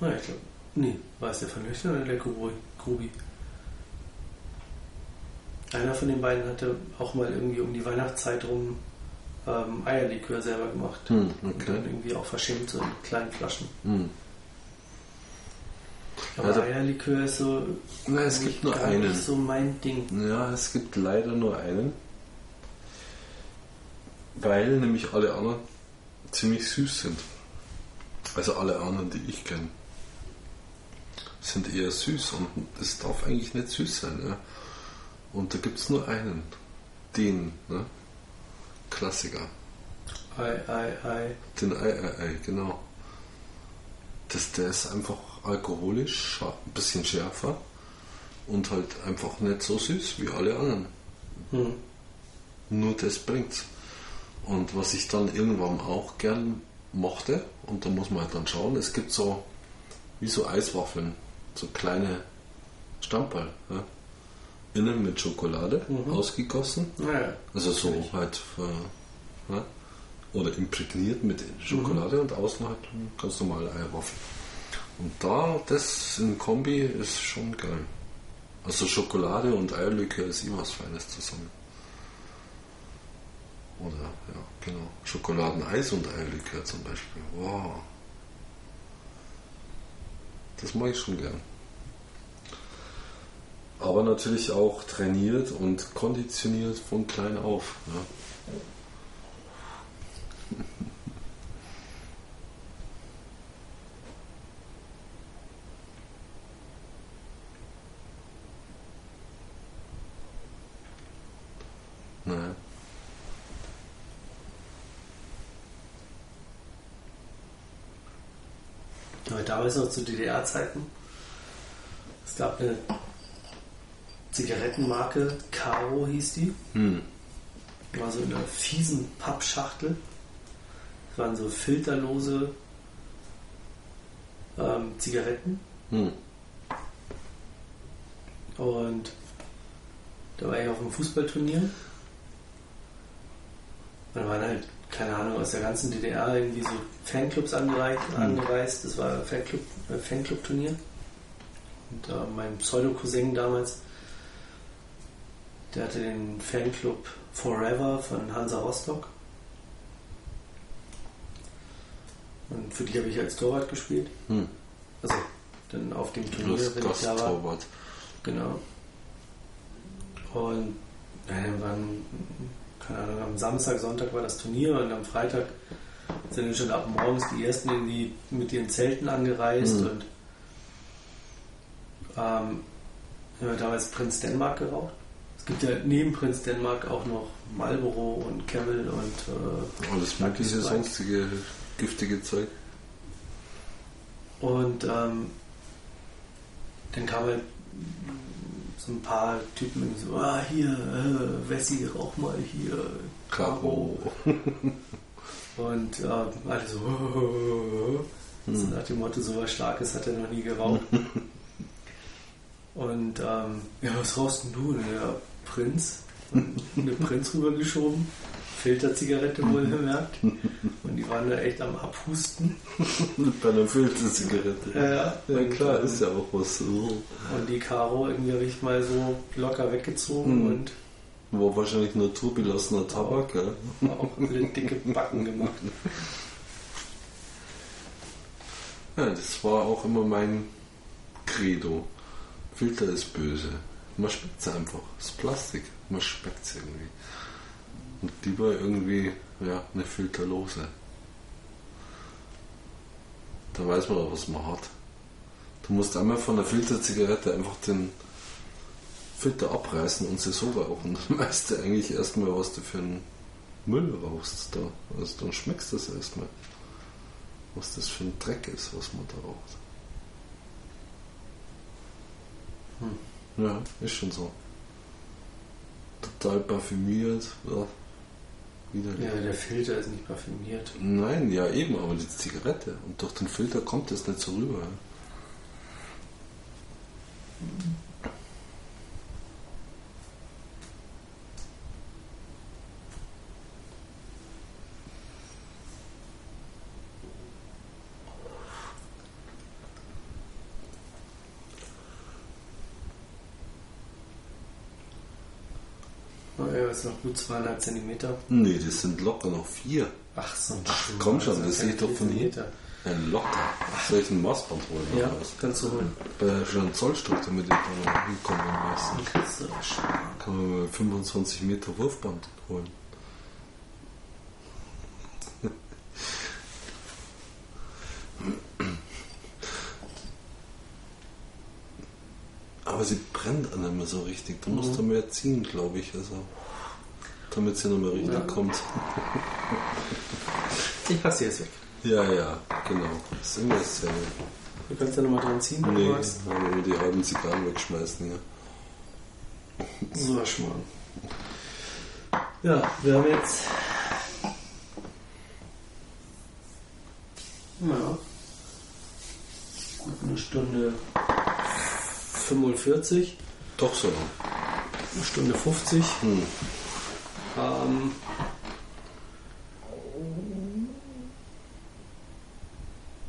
na, ich glaube, nee, war es der Van Löchtern oder der Grubi? Einer von den beiden hatte auch mal irgendwie um die Weihnachtszeit rum ähm, Eierlikör selber gemacht. Hm, Und okay. dann irgendwie auch verschenkt, so in kleinen Flaschen. Hm. Aber da- Eierlikör ist so Na, es gibt nur einen. so mein Ding. Ja, es gibt leider nur einen. Weil nämlich alle anderen ziemlich süß sind. Also alle anderen, die ich kenne, sind eher süß und es darf eigentlich nicht süß sein. Ja. Und da gibt es nur einen. Den, ne? Klassiker. Ei, ei, ei. Den Ei, Ei, Ei, genau. Das, der ist einfach alkoholisch, ein bisschen schärfer und halt einfach nicht so süß wie alle anderen. Hm. Nur das bringt's. Und was ich dann irgendwann auch gern mochte, und da muss man halt dann schauen, es gibt so wie so Eiswaffeln, so kleine Stamperl. Ja? Innen mit Schokolade Mhm. ausgegossen. Naja, Also so Natürlich. halt äh, ja? oder imprägniert mit Schokolade und außen halt ganz normale Eierwaffeln. Und da, das in Kombi ist schon geil. Also Schokolade und Eierlikör ist immer was Feines zusammen. Oder, ja, genau. Schokoladeneis und Eierlikör zum Beispiel. Wow. Das mag ich schon gern. Aber natürlich auch trainiert und konditioniert von klein auf. Ja. Naja. Aber damals noch zu DDR-Zeiten. Es gab eine Zigarettenmarke, Caro hieß die. Hm. War so in einer fiesen Pappschachtel. Das waren so filterlose ähm, Zigaretten. Hm. Und da war ich auf einem Fußballturnier. Und da waren halt, keine Ahnung, aus der ganzen DDR irgendwie so Fanclubs angereist. angereist. Das war ein Fanclub, äh, Fanclub-Turnier. Und äh, mein Pseudo-Cousin damals, der hatte den Fanclub Forever von Hansa Rostock. Und für die habe ich als Torwart gespielt. Hm. Also dann auf dem Turnier, Plus wenn ich da war. Gasttorwart. Genau. Und ja, dann waren, keine Ahnung, am Samstag, Sonntag war das Turnier und am Freitag sind dann schon ab morgens die ersten irgendwie mit ihren Zelten angereist Mhm. und ähm, wir haben damals Prinz Denmark geraucht. Es gibt ja neben Prinz Denmark auch noch Marlboro und Camel und äh, Alles mögliche sonstige giftige Zeug. Und ähm, dann kamen halt so ein paar Typen irgendwie so, ah, hier, äh, Wessi, rauch mal hier, Caro. Und äh, alle so, so nach dem Motto, so was Starkes hat er noch nie geraucht. Und ähm, ja, was rauchst denn du? Und der Prinz, und eine Prinz rübergeschoben, Filterzigarette wohl bemerkt. Und die waren da echt am Abhusten. Bei einer Filterzigarette. Ja, Ja und, klar, ist ja auch was. Oh. Und die Karo irgendwie habe ich mal so locker weggezogen Mhm. und War wahrscheinlich naturbelassener Tabak, ja. auch alle dicke Backen gemacht. Ja, das war auch immer mein Credo. Filter ist böse. Man schmeckt es einfach. Das ist Plastik. Man schmeckt es irgendwie. Und lieber irgendwie, ja, eine filterlose. Da weiß man auch, was man hat. Du musst einmal von der Filterzigarette einfach den Filter abreißen und sie so rauchen. Dann weißt du eigentlich erstmal, was du für einen Müll rauchst da. Also dann schmeckst du das erstmal. Was das für ein Dreck ist, was man da raucht. Hm. Ja, ist schon so. Total parfümiert. Ja. Widerlich. Ja, der Filter ist nicht parfümiert. Nein, ja eben, aber die Zigarette. Und durch den Filter kommt das nicht so rüber ja, ist noch gut zweieinhalb Zentimeter. Nee, das sind locker noch vier. Ach so, Ach, komm schon, das sehe ich doch von hier. Ja, locker. Soll ich ein Maßband holen? Ja, oder was? kannst du holen. Bei schon Zollstock, damit ich da noch. Kannst du sparen. Kann man mal 25 Meter Wurfband holen. Aber sie brennt an immer so richtig. Du musst Mhm. da mehr ziehen, glaube ich. Also, damit sie nochmal richtig Ja. kommt. Ich passe jetzt weg. Ja, ja, genau. Das ist immer dasselbe. Du kannst da nochmal dran ziehen, wenn Nee, du magst. aber wir die halben Zigarren wegschmeißen, ja. So, Schmarrn. Ja, wir haben jetzt. Ja. Gut eine Stunde 45, Doch so. eine Stunde 50. Hm. Ähm,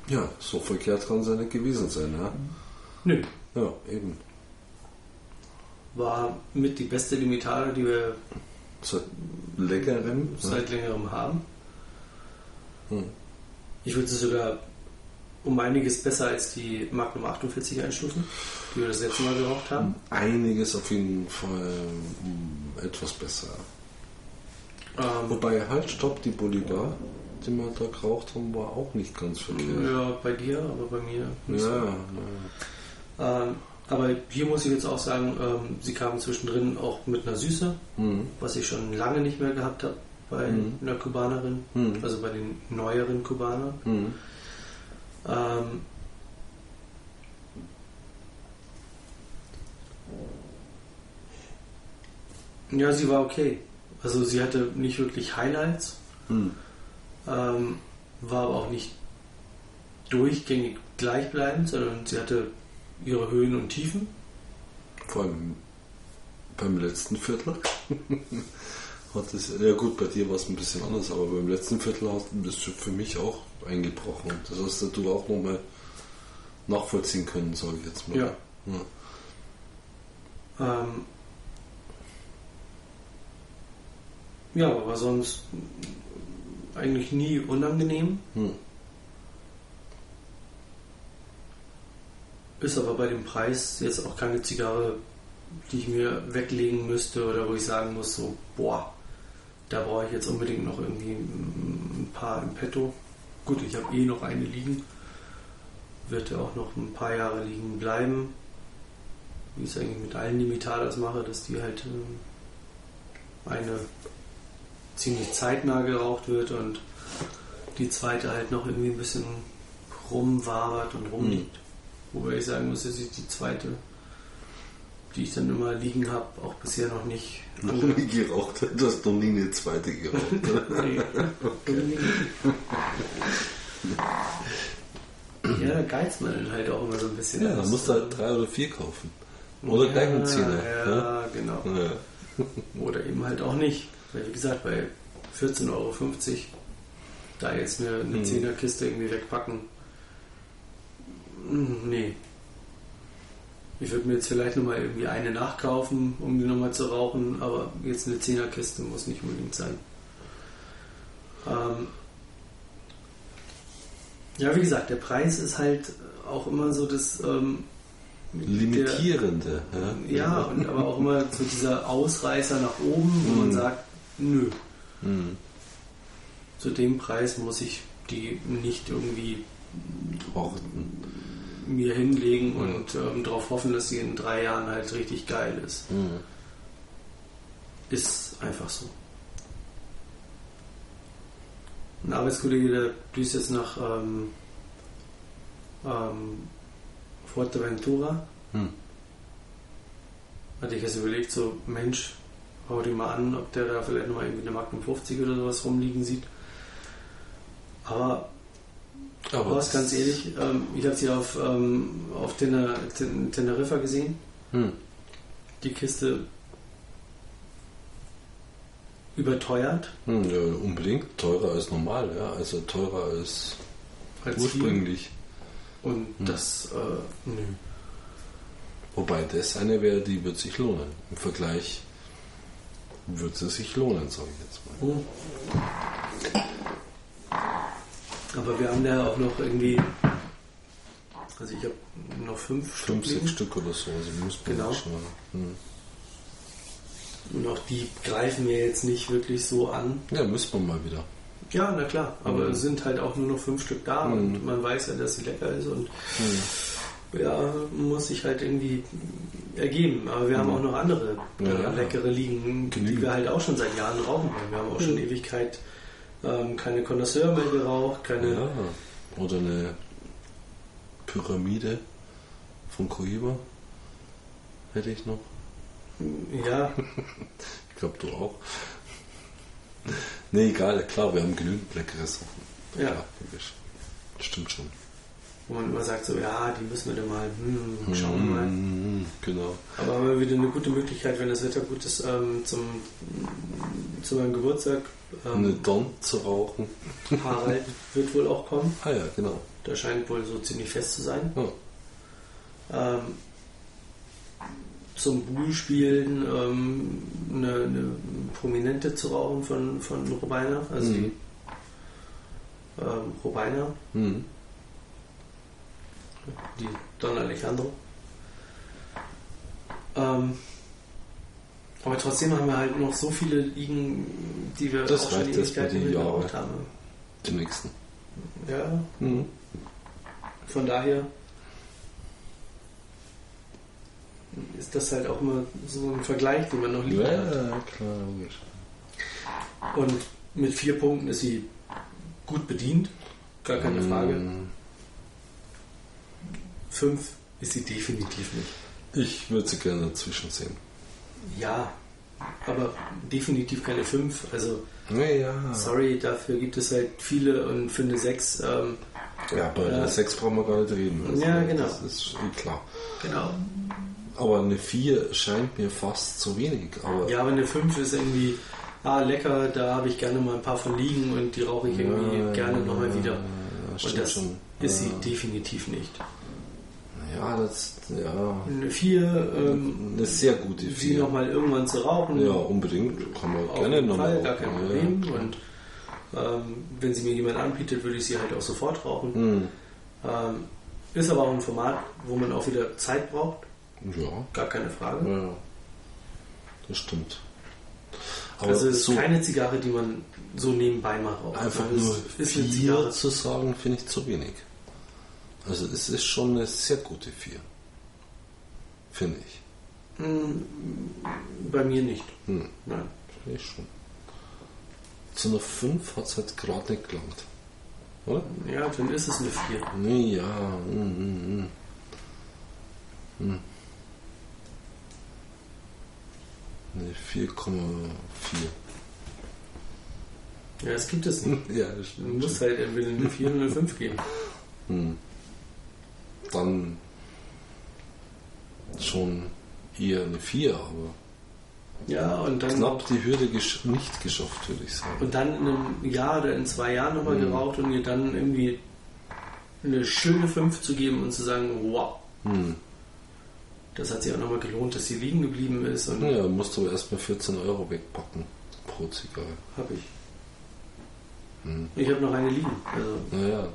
Ja, so verkehrt kann es ja nicht gewesen sein, ja. nö. Ja, eben. War mit die beste Limitare, die wir Seit leckerem. seit längerem haben. Hm. Ich würde sie sogar um einiges besser als die Magnum 48 einstufen, die wir das letzte Mal geraucht haben. Einiges auf jeden Fall hm, etwas besser. Ähm, Wobei, halt, stopp, die Bolivar, die wir da geraucht haben, war auch nicht ganz verkehrt. ja, bei dir, aber bei mir nicht Ja, so. ja. Ähm, aber hier muss ich jetzt auch sagen, ähm, sie kamen zwischendrin auch mit einer Süße, Hm. was ich schon lange nicht mehr gehabt habe bei Mhm. einer Kubanerin, Mhm. also bei den neueren Kubanern. Hm. Ähm, ja, sie war okay. Also sie hatte nicht wirklich Highlights, Hm. ähm, war aber auch nicht durchgängig gleichbleibend, sondern sie hatte ihre Höhen und Tiefen. Vor allem beim letzten Viertel. hat es, ja gut, bei dir war es ein bisschen anders, aber beim letzten Viertel hat es für mich auch eingebrochen. Das hast du auch nochmal nachvollziehen können, sage ich jetzt mal. Ja. Ja. Ähm, ja, aber sonst eigentlich nie unangenehm. Hm. Ist aber bei dem Preis jetzt auch keine Zigarre, die ich mir weglegen müsste oder wo ich sagen muss, so, boah, da brauche ich jetzt unbedingt noch irgendwie ein paar im Petto. Gut, ich habe eh noch eine liegen. Wird ja auch noch ein paar Jahre liegen bleiben. Wie ich es eigentlich mit allen Limitadas mache, dass die halt ähm, eine ziemlich zeitnah geraucht wird und die zweite halt noch irgendwie ein bisschen rumwabert und rumliegt. Wobei ich sagen muss, dass ich die zweite, die ich dann immer liegen habe, auch bisher noch nicht Noch nie geraucht, du hast noch nie eine zweite geraucht. Nee. ja, da geizt man dann halt auch immer so ein bisschen. ja, dann musst du halt drei oder vier kaufen. Oder gleich einen Zehner. Ja, Ja, genau. ja. Oder eben halt auch nicht. Weil, wie gesagt, bei 14,50 Euro, da jetzt mir eine Mhm. Zehnerkiste irgendwie wegpacken, mm, nee. Ich würde mir jetzt vielleicht nochmal irgendwie eine nachkaufen, um die nochmal zu rauchen, aber jetzt eine Zehnerkiste muss nicht unbedingt sein. Ähm ja, wie gesagt, der Preis ist halt auch immer so das, ähm, Limitierende. Der, ja, und aber auch immer so dieser Ausreißer nach oben, wo man Mhm. sagt, nö, Mhm. zu dem Preis muss ich die nicht irgendwie Horten. mir hinlegen Mhm. und ähm, darauf hoffen, dass sie in drei Jahren halt richtig geil ist. Ist einfach so. Ein Arbeitskollege, der düst jetzt nach ähm, ähm, Fuerteventura. Hm. Hatte ich jetzt überlegt, so Mensch, hau dir mal an, ob der da vielleicht nochmal irgendwie eine Magnum 50 oder sowas rumliegen sieht. Aber Aber was ganz ehrlich, ähm, ich habe sie auf, ähm, auf Tener Ten Teneriffa gesehen. Hm. Die Kiste überteuert Hm, ja, unbedingt teurer als normal, ja. Also teurer als als ursprünglich. hier. Und Hm. das, äh, nö. Wobei das eine wäre, die wird sich lohnen. Im Vergleich wird sie sich lohnen, sage ich jetzt mal. Aber wir haben da auch noch irgendwie, also ich habe noch fünf, Fünf, Stück sechs. Stück oder so. Also muss man Genau. schon. Hm. Und auch die greifen mir jetzt nicht wirklich so an. Ja, müssen wir mal wieder. Ja, na klar, aber Mhm. es sind halt auch nur noch fünf Stück da Mhm. und man weiß ja, dass sie lecker ist und Hm. ja, muss sich halt irgendwie ergeben. Aber wir haben Mhm. auch noch andere äh, Ja, ja. leckere liegen, die wir halt auch schon seit Jahren rauchen. Wir haben auch schon Mhm. Ewigkeit ähm, keine Connoisseur mehr geraucht, keine Ja. Oder eine Pyramide von Cohiba hätte ich noch. ja, Ich glaube, du auch. Nee, egal, klar, wir haben genügend leckere Sachen. Ja. Klar, logisch. Stimmt schon. wo man immer sagt so, ja, die müssen wir dann mal, hm, schauen wir mal. Mhm, Genau. Aber haben wir wieder eine gute Möglichkeit, wenn das Wetter gut ist, ähm, zum, zu meinem Geburtstag. Eine Ähm, Don zu rauchen. Harald wird wohl auch kommen. Ah ja, genau. Der scheint wohl so ziemlich fest zu sein. Ja. Ähm, zum Bullspielen ähm, eine, eine Prominente zu rauchen von, von Robina, also Mhm. die ähm, Robina, Mhm. die Don Alejandro. Ähm, aber trotzdem haben wir halt noch so viele liegen, die wir Das auch schon Ewigkeiten geraucht haben. Die nächsten. Ja, Mhm. von daher ist das halt auch immer so ein Vergleich, den man noch liegen Ja, hat. klar, logisch. Und mit vier Punkten ist sie gut bedient, gar keine Frage. Mhm. Fünf ist sie definitiv nicht. Ich würde sie gerne dazwischen sehen. Ja, aber definitiv keine fünf. Also, Naja. sorry, dafür gibt es halt viele und für eine sechs, ähm, Ja, bei Ja. der 6 brauchen wir gar nicht reden. Ja, genau. Das ist klar. genau. Aber eine 4 scheint mir fast zu wenig. Aber Ja, aber eine fünf ist irgendwie, ah, lecker, da habe ich gerne mal ein paar von liegen und die rauche ich irgendwie Ja, gerne nochmal wieder. Ja, Und das schon. ist sie ja. definitiv nicht. Ja, das, ja. Eine vier, ähm, Eine sehr gute sie 4. nochmal irgendwann zu rauchen, Ja, unbedingt. Kann man auf gerne nochmal. Gar kein rauchen. Problem. Ja, ja. und ähm, wenn sie mir jemand anbietet, würde ich sie halt auch sofort rauchen. Hm. Ähm, ist aber auch ein Format, wo man auch wieder Zeit braucht, Ja, gar keine Frage. ja. Das stimmt. Aber also es ist so keine Zigarre, die man so nebenbei mal raucht. einfach Es nur ist 4 Zigarre. zu sagen, finde ich zu wenig. Also es ist schon eine sehr gute 4. Finde ich. Hm, Bei mir nicht. Hm. Nein. Finde ich schon. Zu einer 5 hat es halt gerade nicht gelangt. Oder? Ja, dann ist es eine 4. Nee, ja. Hm, hm, hm. Hm. Nee, 4,4. Ja, das gibt es nicht. ja, das Du stimmt. musst halt entweder eine 4 oder eine 5 geben. Hm. Dann schon eher eine 4, aber Ja, und dann, knapp die Hürde gesch nicht geschafft, würde ich sagen. und dann in einem Jahr oder in zwei Jahren nochmal Mhm. geraucht und ihr dann irgendwie eine schöne 5 zu geben und zu sagen, wow, Hm. Das hat sich auch nochmal gelohnt, dass sie liegen geblieben ist und Ja, musst du aber erstmal 14 Euro wegpacken pro Zigarre. habe ich. Hm. Ich habe noch eine liegen. Also, Naja,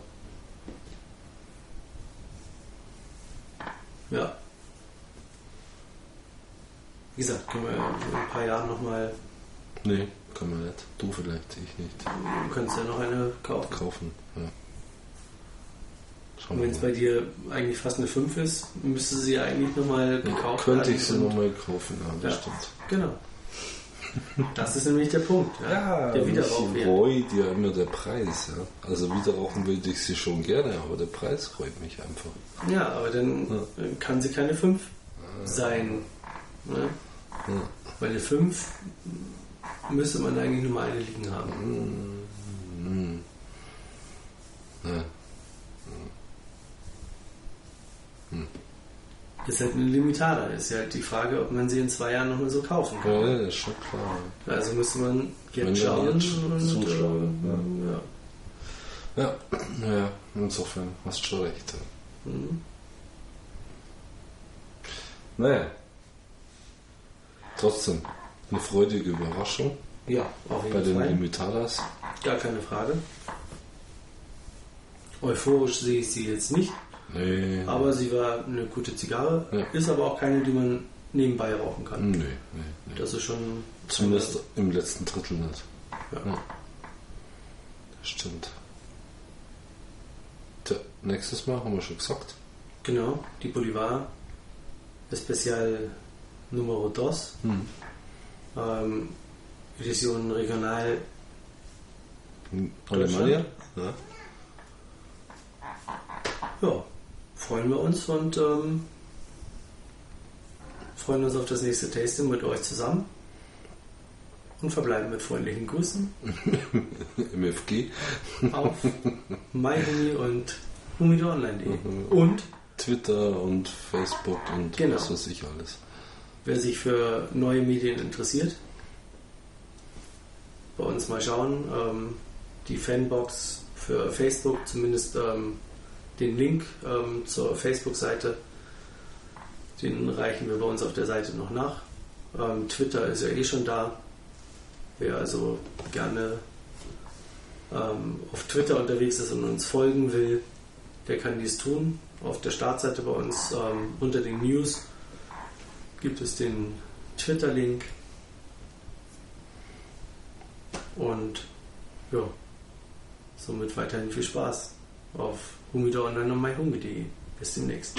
ja. Wie gesagt, können wir in ein paar Jahren nochmal, Nee, kann man nicht. Du vielleicht, ich nicht. du kannst ja noch eine kaufen. Kaufen. Ja. Und wenn es bei dir eigentlich fast eine 5 ist, müsste sie ja eigentlich nochmal gekauft Könnte werden. ich sie nochmal kaufen, ja, das Ja. stimmt. Genau. Das ist nämlich der Punkt. Ja, der mich Wiederrauchwert. reut ja immer der Preis. Ja. Also wiederrauchen würde ich sie schon gerne, aber der Preis reut mich einfach. Ja, aber dann Ja. kann sie keine 5 sein. Ne? Ja. Weil eine 5 müsste man eigentlich nur mal eine liegen haben. Hm. Ja. Das ist halt eine Limitada. Ist ja halt die Frage, ob man sie in zwei Jahren nochmal so kaufen kann. ja, ist schon klar. Also müsste man jetzt schauen. jetzt und, zuschauen, äh, ja. Ja, ja, insofern hast du schon recht. ja. Mhm. Naja. Trotzdem, eine freudige Überraschung ja, auf bei den Fall. Limitadas. Gar keine Frage. Euphorisch sehe ich sie jetzt nicht, Nee. aber sie war eine gute Zigarre. Ja. Ist aber auch keine, die man nebenbei rauchen kann. Nee, nee, nee. Das ist schon. Zumindest im letzten Drittel nicht. Ja. Ja. Das stimmt. Tja, nächstes Mal haben wir schon gesagt. Genau, die Bolivar Especial Numero Dos. Hm. Ähm, Edition regional. Alemannia? Ja. Ja, freuen wir uns und ähm, freuen uns auf das nächste Tasting mit euch zusammen. Und verbleiben mit freundlichen Grüßen MFG. auf myhumi und humidoonline.de. Mhm. Und Twitter und Facebook und Genau. was weiß ich alles. wer sich für neue Medien interessiert, bei uns mal schauen. Ähm, die Fanbox für Facebook, zumindest ähm, den Link ähm, zur Facebook-Seite, den reichen wir bei uns auf der Seite noch nach. Ähm, Twitter ist ja eh schon da. Wer also gerne ähm, auf Twitter unterwegs ist und uns folgen will, der kann dies tun. Auf der Startseite bei uns ähm, unter den News gibt es den Twitter-Link. Und ja, somit weiterhin viel Spaß auf Humidor und dann noch myhome.de. Bis demnächst.